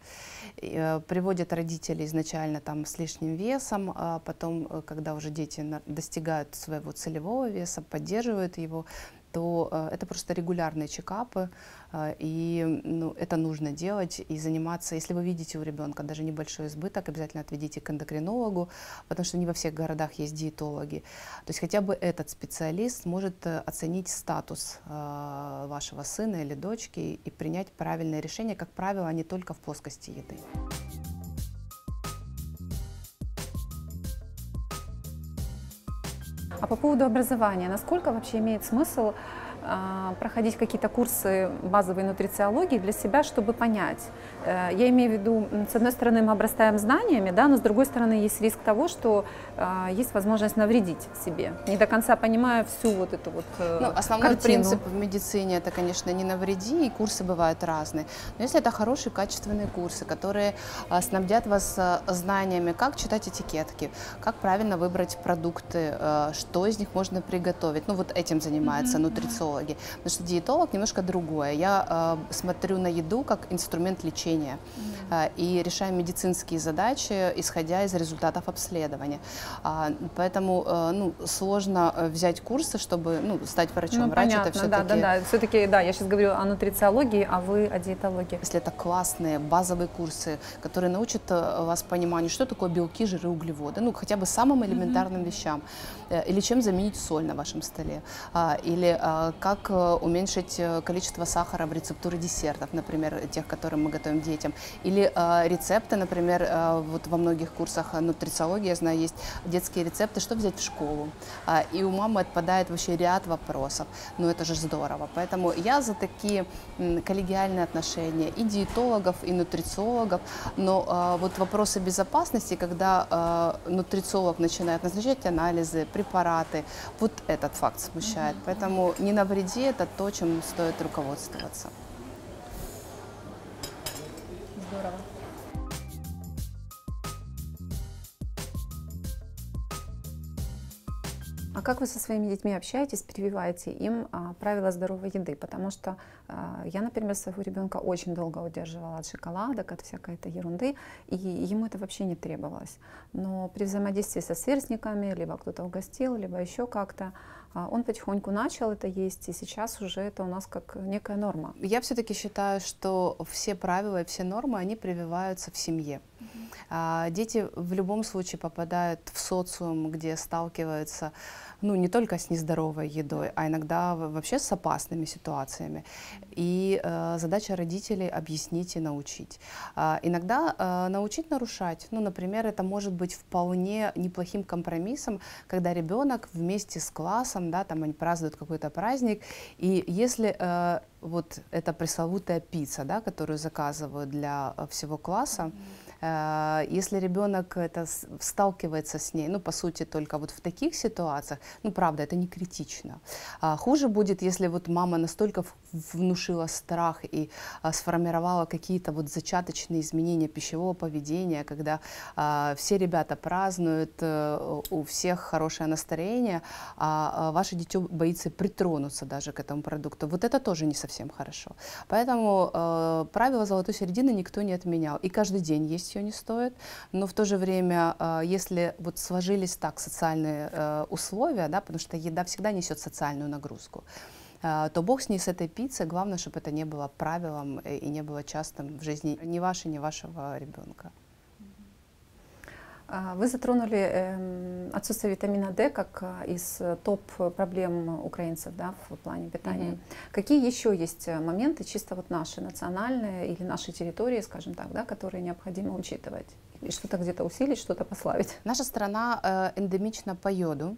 Э, приводят родители изначально там с лишним весом, а потом, э, когда уже дети достигают своего целевого веса, поддерживают его, то э, это просто регулярные чекапы, э, и ну, это нужно делать и заниматься. Если вы видите у ребенка даже небольшой избыток, обязательно отведите к эндокринологу, потому что не во всех городах есть диетологи. То есть хотя бы этот специалист может э, оценить статус вашего сына или дочки и принять правильное решение, как правило, не только в плоскости еды. А по поводу образования, насколько вообще имеет смысл а, проходить какие-то курсы базовой нутрициологии для себя, чтобы понять. Э, я имею в виду, с одной стороны, мы обрастаем знаниями, да, но с другой стороны, есть риск того, что есть возможность навредить себе, не до конца понимая всю вот эту вот э, ну, Основной картину. принцип в медицине это, конечно, не навреди, и курсы бывают разные. Но если это хорошие, качественные курсы, которые а, снабдят вас знаниями, как читать этикетки, как правильно выбрать продукты, что из них можно приготовить, ну вот этим занимается mm-hmm. нутрициолог диетологи. Потому что диетолог немножко другое. Я смотрю на еду как инструмент лечения mm-hmm. и решаю медицинские задачи, исходя из результатов обследования. А, поэтому э, ну, сложно э, взять курсы, чтобы ну, стать врачом. Ну, Врач понятно, это все-таки... Да, да, да. Все-таки, да, я сейчас говорю о нутрициологии, а вы о диетологии. Если это классные базовые курсы, которые научат э, вас пониманию, что такое белки, жиры, углеводы, ну, хотя бы самым элементарным mm-hmm. вещам. Или чем заменить соль на вашем столе. А, или как уменьшить количество сахара в рецептуре десертов, например, тех, которые мы готовим детям. Или рецепты, например, вот во многих курсах нутрициологии, я знаю, есть детские рецепты, что взять в школу. А, и у мамы отпадает вообще ряд вопросов. Ну это же здорово. Поэтому я за такие коллегиальные отношения и диетологов, и нутрициологов. Но вот вопросы безопасности, когда нутрициолог начинает назначать анализы, препараты, вот этот факт смущает. Поэтому не на навреди это то, чем стоит руководствоваться. Здорово. А как вы со своими детьми общаетесь, прививаете им а, правила здоровой еды? Потому что а, я, например, своего ребенка очень долго удерживала от шоколадок, от всякой этой ерунды, и ему это вообще не требовалось. Но при взаимодействии со сверстниками, либо кто-то угостил, либо еще как-то, он потихоньку начал это есть, и сейчас уже это у нас как некая норма. Я все-таки считаю, что все правила и все нормы, они прививаются в семье. А, дети в любом случае попадают в социум, где сталкиваются ну, не только с нездоровой едой, а иногда вообще с опасными ситуациями. И э, задача родителей объяснить и научить. Э, иногда э, научить нарушать. Ну, например, это может быть вполне неплохим компромиссом, когда ребенок вместе с классом, да, там они празднуют какой-то праздник, и если э, вот эта пресловутая пицца, да, которую заказывают для э, всего класса, mm-hmm Э, если ребенок это сталкивается с ней, ну, по сути, только вот в таких ситуациях, ну, правда, это не критично. А хуже будет, если вот мама настолько внушила страх и а, сформировала какие-то вот зачаточные изменения пищевого поведения, когда а, все ребята празднуют, а, у всех хорошее настроение, а, ваше дитё боится притронуться даже к этому продукту. Вот это тоже не совсем хорошо. Поэтому а, правило золотой середины никто не отменял. И каждый день есть ее не стоит, но в то же время, э, если вот сложились так социальные э, условия, да, потому что еда всегда несет социальную нагрузку, э, то бог с ней с этой пиццей, главное, чтобы это не было правилом э, и не было частым в жизни ни вашей, ни вашего ребенка. А, вы затронули эм, отсутствие витамина D как а, из э, топ-проблем украинцев да, в плане питания. Mm-hmm. Какие еще есть э, моменты, чисто вот наши национальные или наши территории, скажем так, да, которые необходимо учитывать? И что-то где-то усилить, что-то послабить? Наша страна э, эндемична по йоду.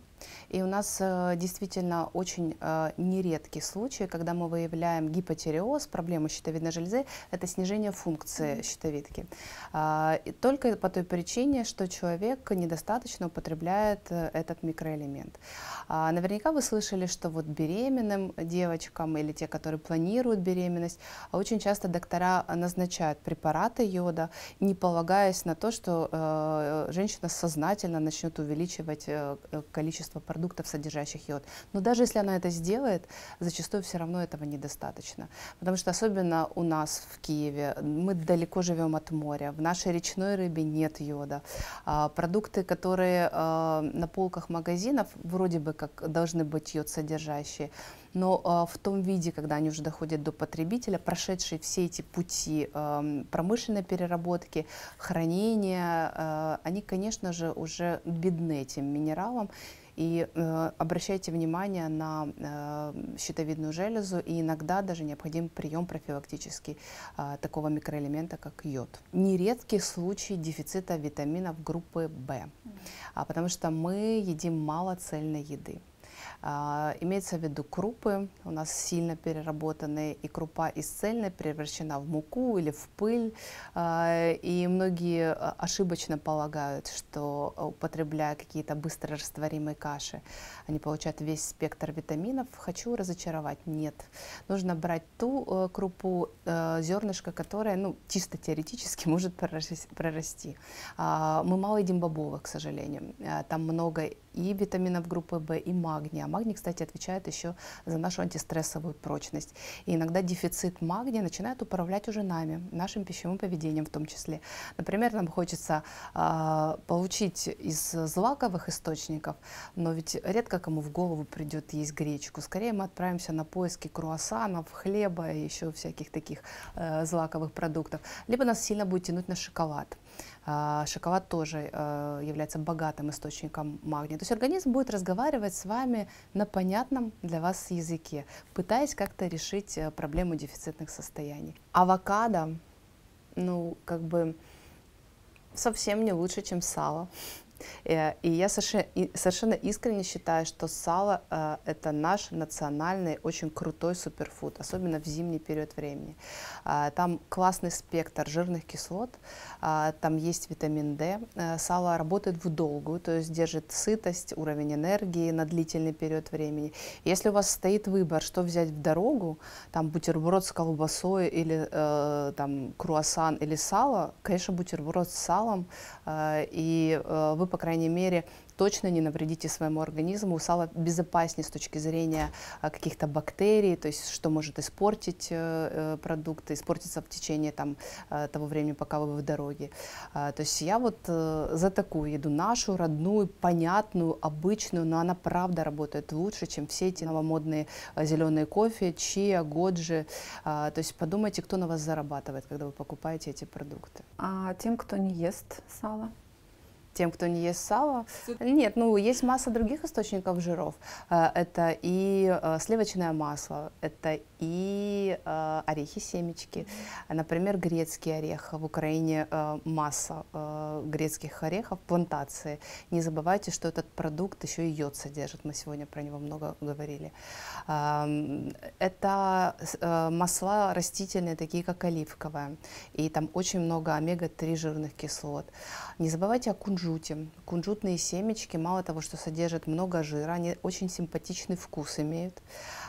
И у нас э, действительно очень э, нередкий случай, когда мы выявляем гипотиреоз, проблему щитовидной железы, это снижение функции щитовидки. Э, и только по той причине, что человек недостаточно употребляет э, этот микроэлемент. А, наверняка вы слышали, что вот беременным девочкам или те, которые планируют беременность, очень часто доктора назначают препараты йода, не полагаясь на то, что э, женщина сознательно начнет увеличивать э, количество количество продуктов, содержащих йод. Но даже если она это сделает, зачастую все равно этого недостаточно. Потому что особенно у нас в Киеве, мы далеко живем от моря, в нашей речной рыбе нет йода. А, продукты, которые а, на полках магазинов вроде бы как должны быть йод содержащие, но э, в том виде, когда они уже доходят до потребителя, прошедшие все эти пути э, промышленной переработки, хранения, э, они, конечно же, уже бедны этим минералом. И э, обращайте внимание на э, щитовидную железу, и иногда даже необходим прием профилактический э, такого микроэлемента, как йод. Нередкий случай дефицита витаминов группы В, а, потому что мы едим мало цельной еды. А, имеется в виду крупы, у нас сильно переработанные, и крупа из цельной превращена в муку или в пыль. А, и многие а, ошибочно полагают, что употребляя какие-то быстро растворимые каши, они получают весь спектр витаминов. Хочу разочаровать, нет. Нужно брать ту крупу, зернышко, которое ну, чисто теоретически может прорасти. Мы мало едим бобовых, к сожалению. Там много и витаминов группы В, и магния. Магний, кстати, отвечает еще за нашу антистрессовую прочность. И иногда дефицит магния начинает управлять уже нами, нашим пищевым поведением в том числе. Например, нам хочется э, получить из злаковых источников, но ведь редко кому в голову придет есть гречку. Скорее мы отправимся на поиски круассанов, хлеба и еще всяких таких э, злаковых продуктов. Либо нас сильно будет тянуть на шоколад. А, шоколад тоже э, является богатым источником магния. То есть организм будет разговаривать с вами на понятном для вас языке, пытаясь как-то решить э, проблему дефицитных состояний. Авокадо, ну, как бы совсем не лучше, чем сало. Э, и я совершенно искренне считаю, что сало э, – это наш национальный, очень крутой суперфуд, особенно в зимний период времени. Э, там классный спектр жирных кислот, там есть витамин D. Сало работает в долгую, то есть держит сытость, уровень энергии на длительный период времени. Если у вас стоит выбор, что взять в дорогу, там бутерброд с колбасой или там круассан или сало, конечно, бутерброд с салом, и вы по крайней мере, точно не навредите своему организму. Сало безопаснее с точки зрения а, каких-то бактерий, то есть что может испортить э, э, продукты, испортиться в течение там, э, того времени, пока вы в дороге. А, то есть я вот за такую еду, нашу, родную, понятную, обычную, но она правда работает лучше, чем все эти новомодные зеленые кофе, чиа, годжи. А, то есть подумайте, кто на вас зарабатывает, когда вы покупаете эти продукты. А тем, кто не ест сало? Тем, кто не ест сало. Нет, ну есть масса других источников жиров. Э, это и э, сливочное масло, это и э, орехи, семечки. Например, грецкий орех. В Украине масса грецких орехов, плантации. Не забывайте, что этот продукт еще и йод содержит. Мы сегодня про него много говорили. Эм, это масла растительные, такие как оливковое. И там очень много омега-3 жирных кислот. Не забывайте о кунжуте кунжуте. Кунжутные семечки, мало того, что содержат много жира, они очень симпатичный вкус имеют.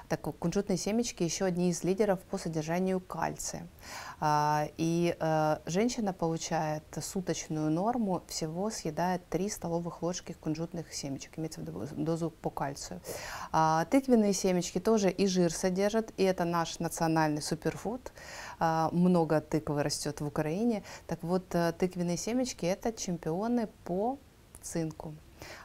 Так кунжутные семечки еще одни из лидеров по содержанию кальция. А, и э, женщина получает суточную норму, всего съедает 3 столовых ложки кунжутных семечек, имеется в виду дозу по кальцию. А, тыквенные семечки тоже и жир содержат, и это наш национальный суперфуд. А, много тыквы растет в Украине. Так вот, э, тыквенные семечки – это чемпионы по цинку.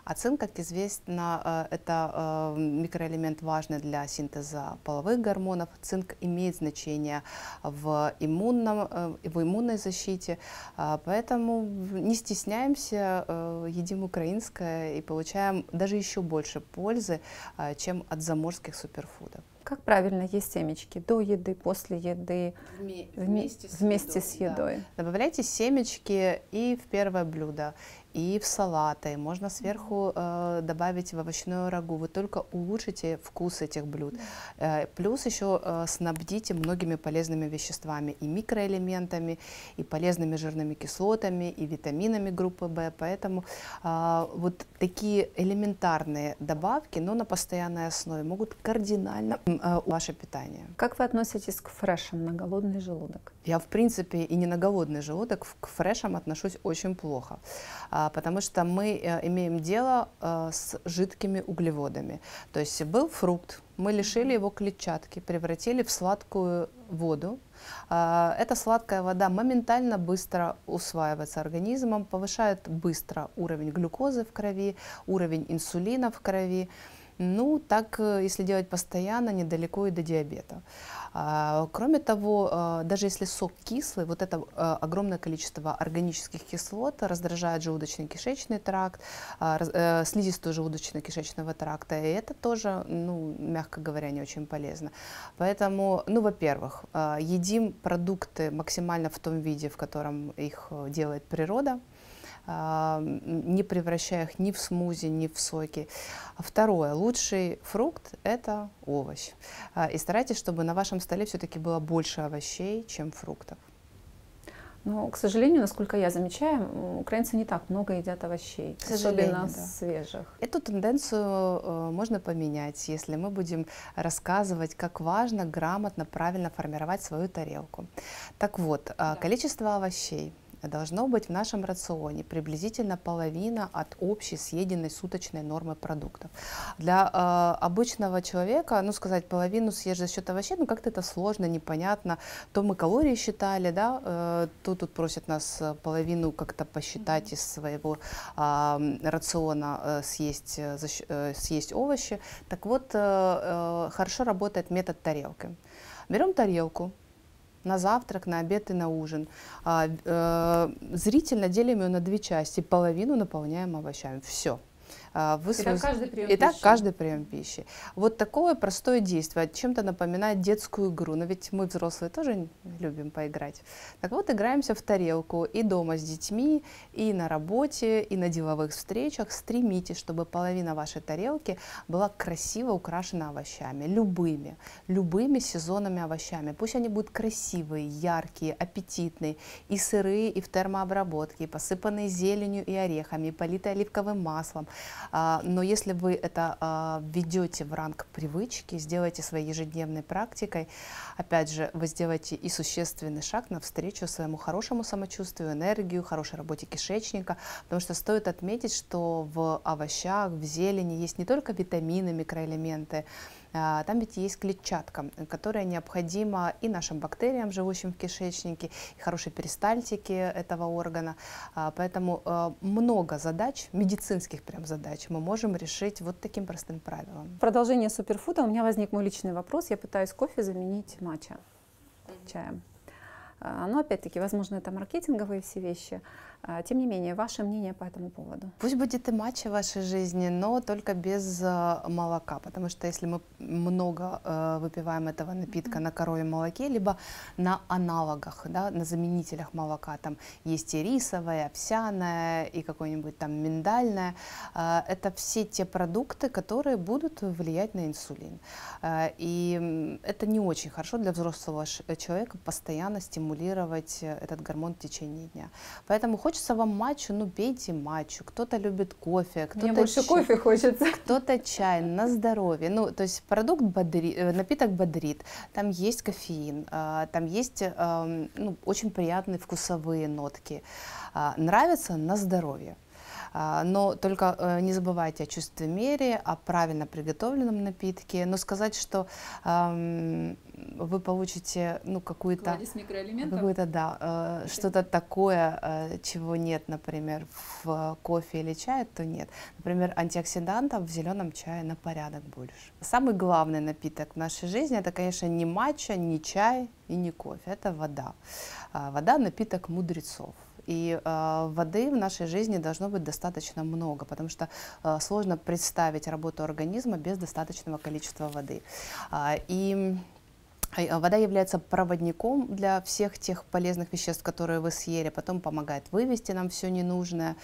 А цинк, как известно, э, это э, микроэлемент важный для синтеза половых гормонов. Цинк имеет значение в, иммунном, э, в иммунной защите, поэтому не стесняемся, едим украинское и получаем даже еще больше пользы, чем от заморских суперфудов. Как правильно есть семечки? До еды, после еды? Вместе, с, вместе едой, с едой. Да. Добавляйте семечки и в первое блюдо и в салаты. Можно сверху э, добавить в овощное рагу. Вы только улучшите вкус этих блюд. Э, плюс еще э, снабдите многими полезными веществами и микроэлементами, и полезными жирными кислотами, и витаминами группы В. Поэтому э, вот такие элементарные добавки, но на постоянной основе, могут кардинально э, ваше питание. Как вы относитесь к фрешам на голодный желудок? Я, в принципе, и не на голодный желудок к фрешам отношусь очень плохо. А, потому что мы э, имеем дело э, с жидкими углеводами. То есть был фрукт, мы лишили его клетчатки, превратили в сладкую воду. А, эта сладкая вода моментально быстро усваивается организмом, повышает быстро уровень глюкозы в крови, уровень инсулина в крови. Ну, так, э, если делать постоянно, недалеко и до диабета. А, кроме того, а, даже если сок кислый, вот это а, огромное количество органических кислот раздражает желудочно-кишечный тракт, э, слизистую желудочно-кишечного тракта, и это тоже, ну, мягко говоря, не очень полезно. Поэтому, ну, во-первых, едим продукты максимально в том виде, в котором их э, делает природа, не превращая их ни в смузи, ни в соки. Второе, лучший фрукт – это овощ. А, и старайтесь, чтобы на вашем столе все-таки было больше овощей, чем фруктов. Но, к сожалению, насколько я замечаю, украинцы не так много едят овощей, к особенно да. свежих. Эту тенденцию э, можно поменять, если мы будем рассказывать, как важно грамотно, правильно формировать свою тарелку. Так вот, э, да. количество овощей должно быть в нашем рационе приблизительно половина от общей съеденной суточной нормы продуктов. Для э, обычного человека, ну сказать, половину съешь за счет овощей, ну как-то это сложно, непонятно. То мы калории считали, да, э, то тут просят нас половину как-то посчитать из своего э, рациона э, съесть, э, э, съесть овощи. Так вот, э, э, хорошо работает метод тарелки. Берем тарелку, на завтрак, на обед и на ужин. А, э, зрительно делим ее на две части, половину наполняем овощами. Все. А, вы Итак, каждый прием Итак, пищи. каждый прием пищи. Вот такое простое действие чем-то напоминает детскую игру. Но ведь мы, взрослые, тоже любим поиграть. Так вот, играемся в тарелку и дома с детьми, и на работе, и на деловых встречах. Стремитесь, чтобы половина вашей тарелки была красиво украшена овощами. Любыми, любыми сезонными овощами. Пусть они будут красивые, яркие, аппетитные, и сырые, и в термообработке, и посыпанные зеленью и орехами, и политые оливковым маслом. А, но если вы это а, введете в ранг привычки, сделаете своей ежедневной практикой, опять же, вы сделаете и существенный шаг навстречу своему хорошему самочувствию, энергию, хорошей работе кишечника, потому что стоит отметить, что в овощах, в зелени есть не только витамины, микроэлементы, там ведь есть клетчатка, которая необходима и нашим бактериям, живущим в кишечнике, и хорошей перистальтике этого органа. А, поэтому а, много задач, медицинских прям задач, мы можем решить вот таким простым правилом. В продолжение суперфуда у меня возник мой личный вопрос. Я пытаюсь кофе заменить матча чаем. Но опять-таки, возможно, это маркетинговые все вещи. А, тем не менее, ваше мнение по этому поводу? Пусть будет и матча в вашей жизни, но только без э, молока, потому что если мы много э, выпиваем этого напитка mm-hmm. на коровьем молоке, либо на аналогах, да, на заменителях молока, там есть и рисовое, овсяное, и какое-нибудь там миндальное, это все те продукты, которые будут влиять на инсулин. И это не очень хорошо для взрослого человека постоянно стимулировать этот гормон в течение дня. Поэтому хочется вам матчу, ну пейте матчу. Кто-то любит кофе, кто-то Мне больше чай, кофе хочется. кто-то чай на здоровье. Ну, то есть продукт бодрит, э, напиток бодрит. Там есть кофеин, а, там есть эм, ну, очень приятные вкусовые нотки. А, Нравится на здоровье. А, Но только э, не забывайте о чувстве мере, о правильно приготовленном напитке. Но сказать, что ам, вы получите ну, какую-то какое-то, да, э, что-то такое, э, чего нет, например, в кофе или чае, то нет. Например, антиоксидантов в зеленом чае на порядок больше. Самый главный напиток в нашей жизни это, конечно, не матча, не чай и не кофе, это вода. А, Вода напиток мудрецов. И э, воды в нашей жизни должно быть достаточно много, потому что э, сложно представить работу организма без достаточного количества воды. А, и Вода является проводником для всех тех полезных веществ, которые вы съели, потом помогает вывести нам все ненужное.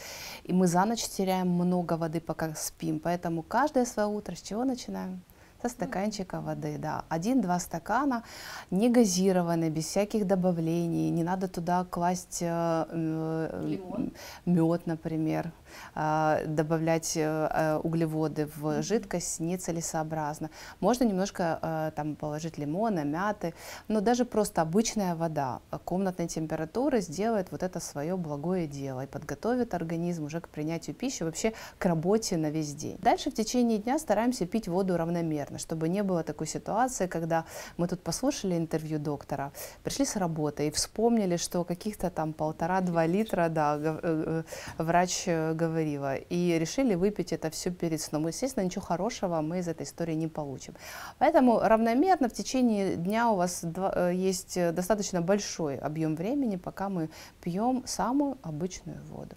И мы за ночь теряем много воды, пока спим. Поэтому каждое свое утро с чего начинаем? Со стаканчика воды, да. Один-два стакана, не газированные, без всяких добавлений. Не надо туда класть Лимон. мед, например, а, добавлять э, э, углеводы в жидкость нецелесообразно. Можно немножко э, там положить лимона, мяты, но даже просто обычная вода э, комнатной температуры сделает вот это свое благое дело и подготовит организм уже к принятию пищи, вообще к работе на весь день. Дальше в течение дня стараемся пить воду равномерно, чтобы не было такой ситуации, когда мы тут послушали интервью доктора, пришли с работы и вспомнили, что каких-то там полтора-два литра, да, э, э, врач э, говорила, и решили выпить это все перед сном. Естественно, ничего хорошего мы из этой истории не получим. Поэтому равномерно в течение дня у вас есть достаточно большой объем времени, пока мы пьем самую обычную воду.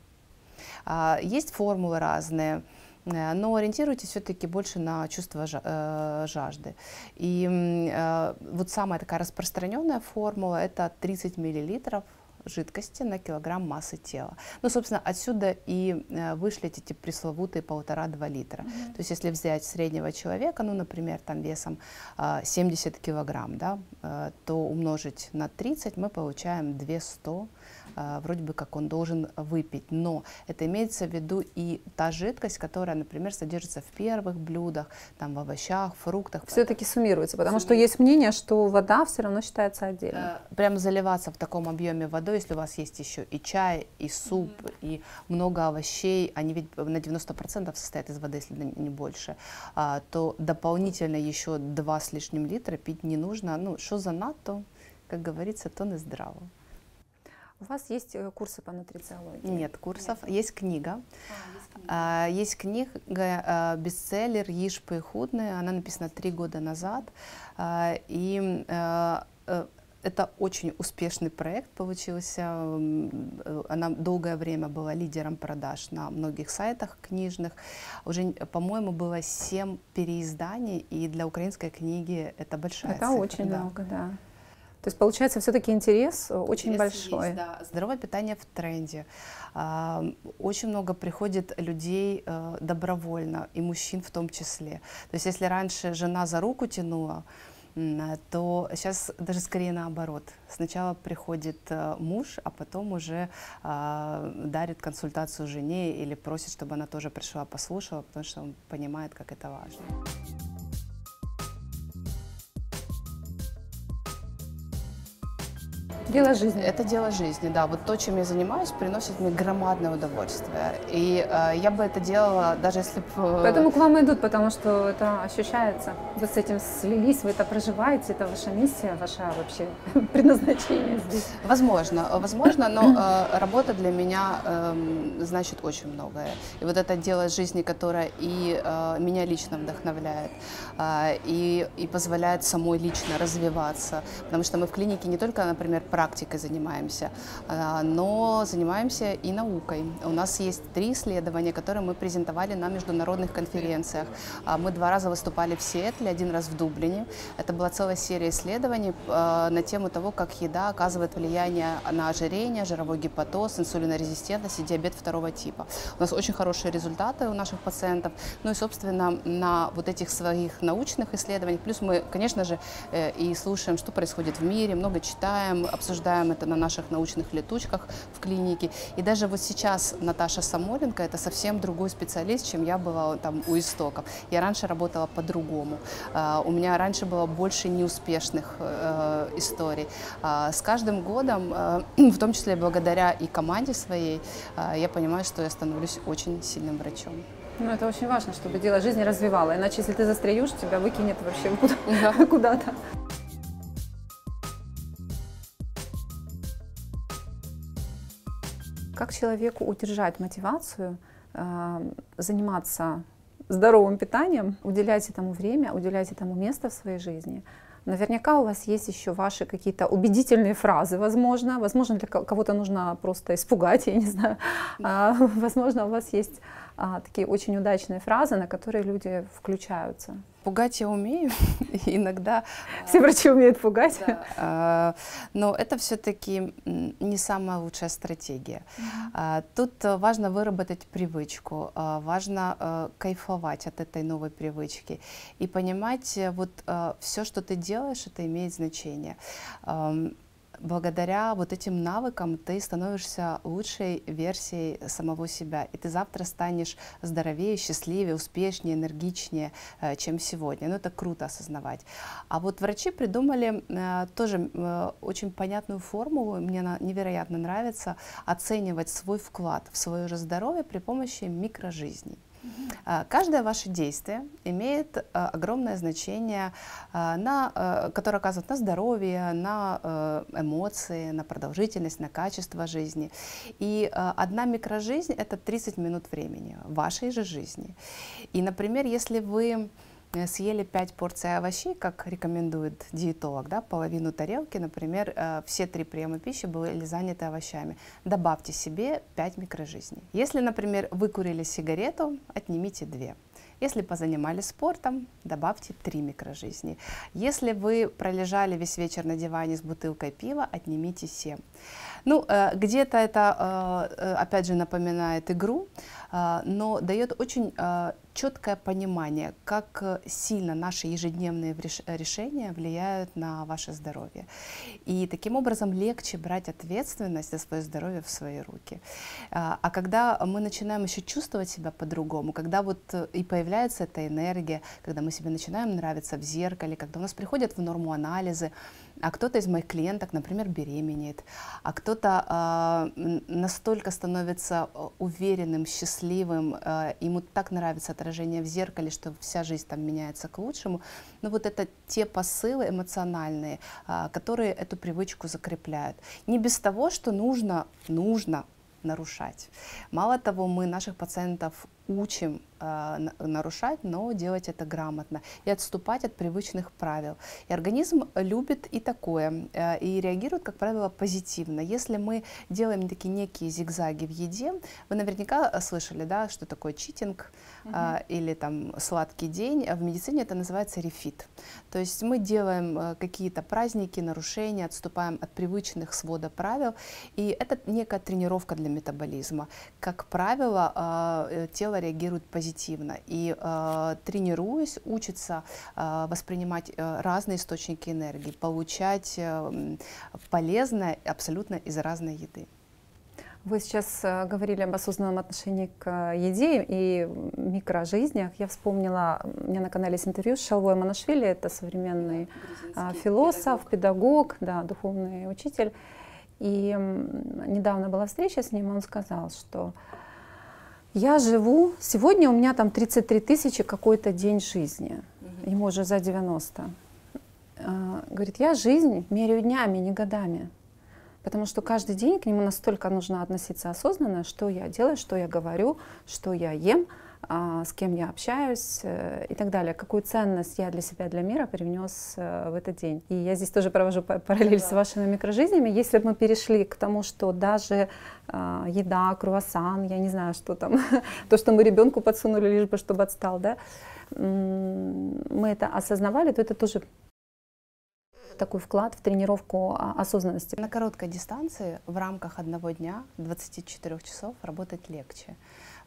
А, Есть формулы разные, но ориентируйтесь все-таки больше на чувство э, жажды. И э, вот самая такая распространенная формула это 30 миллилитров жидкости на килограмм массы тела. Ну, собственно, отсюда и э, вышли эти пресловутые полтора-два литра. То есть, если взять среднего человека, ну, например, там весом а, 70 килограмм, да, э, то умножить на 30 мы получаем 200 а, вроде бы как он должен выпить. Но это имеется в виду и та жидкость, которая, например, содержится в первых блюдах, там в овощах, фруктах. Все-таки суммируется, потому что есть мнение, что вода все равно считается отдельно. Э, Прям заливаться в таком объеме водой, если у вас есть еще и чай, и суп, и много овощей, они ведь на 90% состоят из воды, если не больше, а, то дополнительно еще 2 с лишним литра пить не нужно. Ну, что за НАТО, как говорится, то не здраво. У вас есть э, курсы по нутрициологии? Нет курсов, есть книга. А, Есть книга а, бестселлер «Ешь, пей, худный». Она написана три года назад. А, И э, это очень успешный проект получился. Э, Она долгое время была лидером продаж на многих сайтах книжных. Уже, э, по-моему, было семь переизданий, и для украинской книги это большая Это цифра, очень да. много, да. То есть получается все-таки интерес э, очень Интерес большой. есть, да. Здоровое питание в тренде. А, Очень много приходит людей э, добровольно, и мужчин в том числе. То есть если раньше жена за руку тянула, э, то сейчас даже скорее наоборот. Сначала приходит э, муж, а потом уже а, дарит консультацию жене или просит, чтобы она тоже пришла, послушала, потому что он понимает, как это важно. Дело жизни. Это дело жизни, да. Вот то, чем я занимаюсь, приносит мне громадное удовольствие. И э, я бы это делала, даже если бы... Поэтому к вам идут, потому что это ощущается. Вы с этим слились, вы это проживаете, это ваша миссия, ваше вообще предназначение здесь. Возможно, возможно, но э, работа для меня эм, значит очень многое. И вот это дело жизни, которое и э, меня лично вдохновляет, э, и, и позволяет самой лично развиваться. Потому что мы в клинике не только, например, практикой занимаемся, э, но занимаемся и наукой. У нас есть три исследования, которые мы презентовали на международных конференциях. А Мы два раза выступали в Сиэтле, один раз в Дублине. Это была целая серия исследований э, на тему того, как еда оказывает влияние на ожирение, жировой гепатоз, инсулинорезистентность и диабет второго типа. У нас очень хорошие результаты у наших пациентов. Ну и, собственно, на вот этих своих научных исследованиях, плюс мы, конечно же, э, и слушаем, что происходит в мире, много читаем, обсуждаем обсуждаем это на наших научных летучках в клинике. И даже вот сейчас Наташа Самоленко это совсем другой специалист, чем я была там у истоков. Я раньше работала по-другому. А, у меня раньше было больше неуспешных э, историй. А, с каждым годом, э, в том числе благодаря и команде своей, я понимаю, что я становлюсь очень сильным врачом. Ну, это очень важно, чтобы дело жизни развивало. Иначе, если ты застряешь, тебя выкинет вообще куда- куда-то. Как человеку удержать мотивацию, э, заниматься здоровым питанием, уделять этому время, уделять этому место в своей жизни? Наверняка у вас есть еще ваши какие-то убедительные фразы, возможно. Возможно, для кого-то нужно просто испугать, я не знаю. А, возможно, у вас есть а, такие очень удачные фразы, на которые люди включаются. Пугать я умею, иногда... Все врачи умеют пугать. Да, а, но это все-таки не самая лучшая стратегия. Mm-hmm. Тут важно выработать привычку, а, важно а, кайфовать от этой новой привычки и понимать, э, вот все, что ты делаешь, это имеет значение благодаря вот этим навыкам ты становишься лучшей версией самого себя. И ты завтра станешь здоровее, счастливее, успешнее, энергичнее, э, чем сегодня. Ну, это круто осознавать. А вот врачи придумали э, тоже э, очень понятную формулу, мне она невероятно нравится, оценивать свой вклад в свое же здоровье при помощи микрожизней. А, каждое ваше действие имеет а, огромное значение, а, на, которое оказывает на здоровье, на эмоции, на продолжительность, на качество жизни. И одна микрожизнь – это 30 минут времени вашей же жизни. И, например, если вы Э, съели 5 порций овощей, как рекомендует диетолог, да, половину тарелки, например, э, все три приема пищи были заняты овощами. Добавьте себе 5 микрожизней. Если, например, вы курили сигарету, отнимите 2. Если позанимались спортом, добавьте 3 микрожизни. Если вы пролежали весь вечер на диване с бутылкой пива, отнимите 7. Ну, э, где-то это, опять же, напоминает игру, но дает очень четкое понимание, как э, сильно наши ежедневные решения влияют на ваше здоровье. И таким образом легче брать ответственность за свое здоровье в свои руки. А, когда мы начинаем еще чувствовать себя по-другому, когда вот э, и появляется эта энергия, когда мы себе начинаем нравиться в зеркале, когда у нас приходят в норму анализы, а кто-то из моих клиенток, например, беременеет, а кто-то э, настолько становится э, уверенным, счастливым, э, ему так нравится отражение в зеркале, что вся жизнь там меняется к лучшему. Но вот это те посылы эмоциональные, э, которые эту привычку закрепляют. Не без того, что нужно, нужно нарушать. Мало того, мы наших пациентов учим э, нарушать, но делать это грамотно и отступать от привычных правил. И организм любит и такое, э, и реагирует, как правило, позитивно. Если мы делаем такие некие зигзаги в еде, вы наверняка э, слышали, да, что такое читинг угу. э, или там сладкий день. В медицине это называется рефит. То есть мы делаем э, какие-то праздники, нарушения, отступаем от привычных свода правил, и это некая тренировка для метаболизма. Как правило, э, тело реагирует позитивно. И э, тренируясь, учится э, воспринимать э, разные источники энергии, получать э, полезное абсолютно из разной еды. Вы сейчас э, говорили об осознанном отношении к еде и микрожизнях. Я вспомнила, у меня на канале есть интервью с Шалвой Манашвили, это современный а, философ, педагог. педагог, да, духовный учитель. И недавно была встреча с ним, он сказал, что я живу, сегодня у меня там 33 тысячи какой-то день жизни, угу. ему уже за 90. А, говорит, я жизнь меряю днями, не годами. Потому что каждый день к нему настолько нужно относиться осознанно, что я делаю, что я говорю, что я ем, с кем я общаюсь э, и так далее. Какую ценность я для себя, для мира привнес э, в этот день. И я здесь тоже провожу параллель да. с вашими микрожизнями. Если бы мы перешли к тому, что даже а, еда, круассан, я не знаю, что там, то, что мы ребенку подсунули, лишь бы чтобы отстал, да, мы это осознавали, то это тоже такой вклад в тренировку а, осознанности. На короткой дистанции в рамках одного дня, 24 часов, работать легче.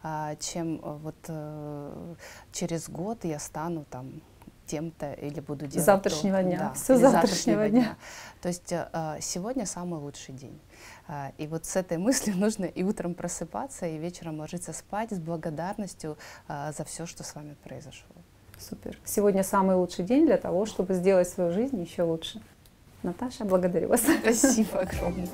А, чем э, вот э, через год я стану там тем-то или буду делать завтрашнего то. дня. Да, Все завтрашнего дня. То есть э, сегодня самый лучший день. А, И вот с этой мыслью нужно и утром просыпаться, и вечером ложиться спать с благодарностью за все, что с вами произошло. Супер. Сегодня самый лучший день для того, чтобы сделать свою жизнь еще лучше. Наташа, благодарю вас. Спасибо огромное.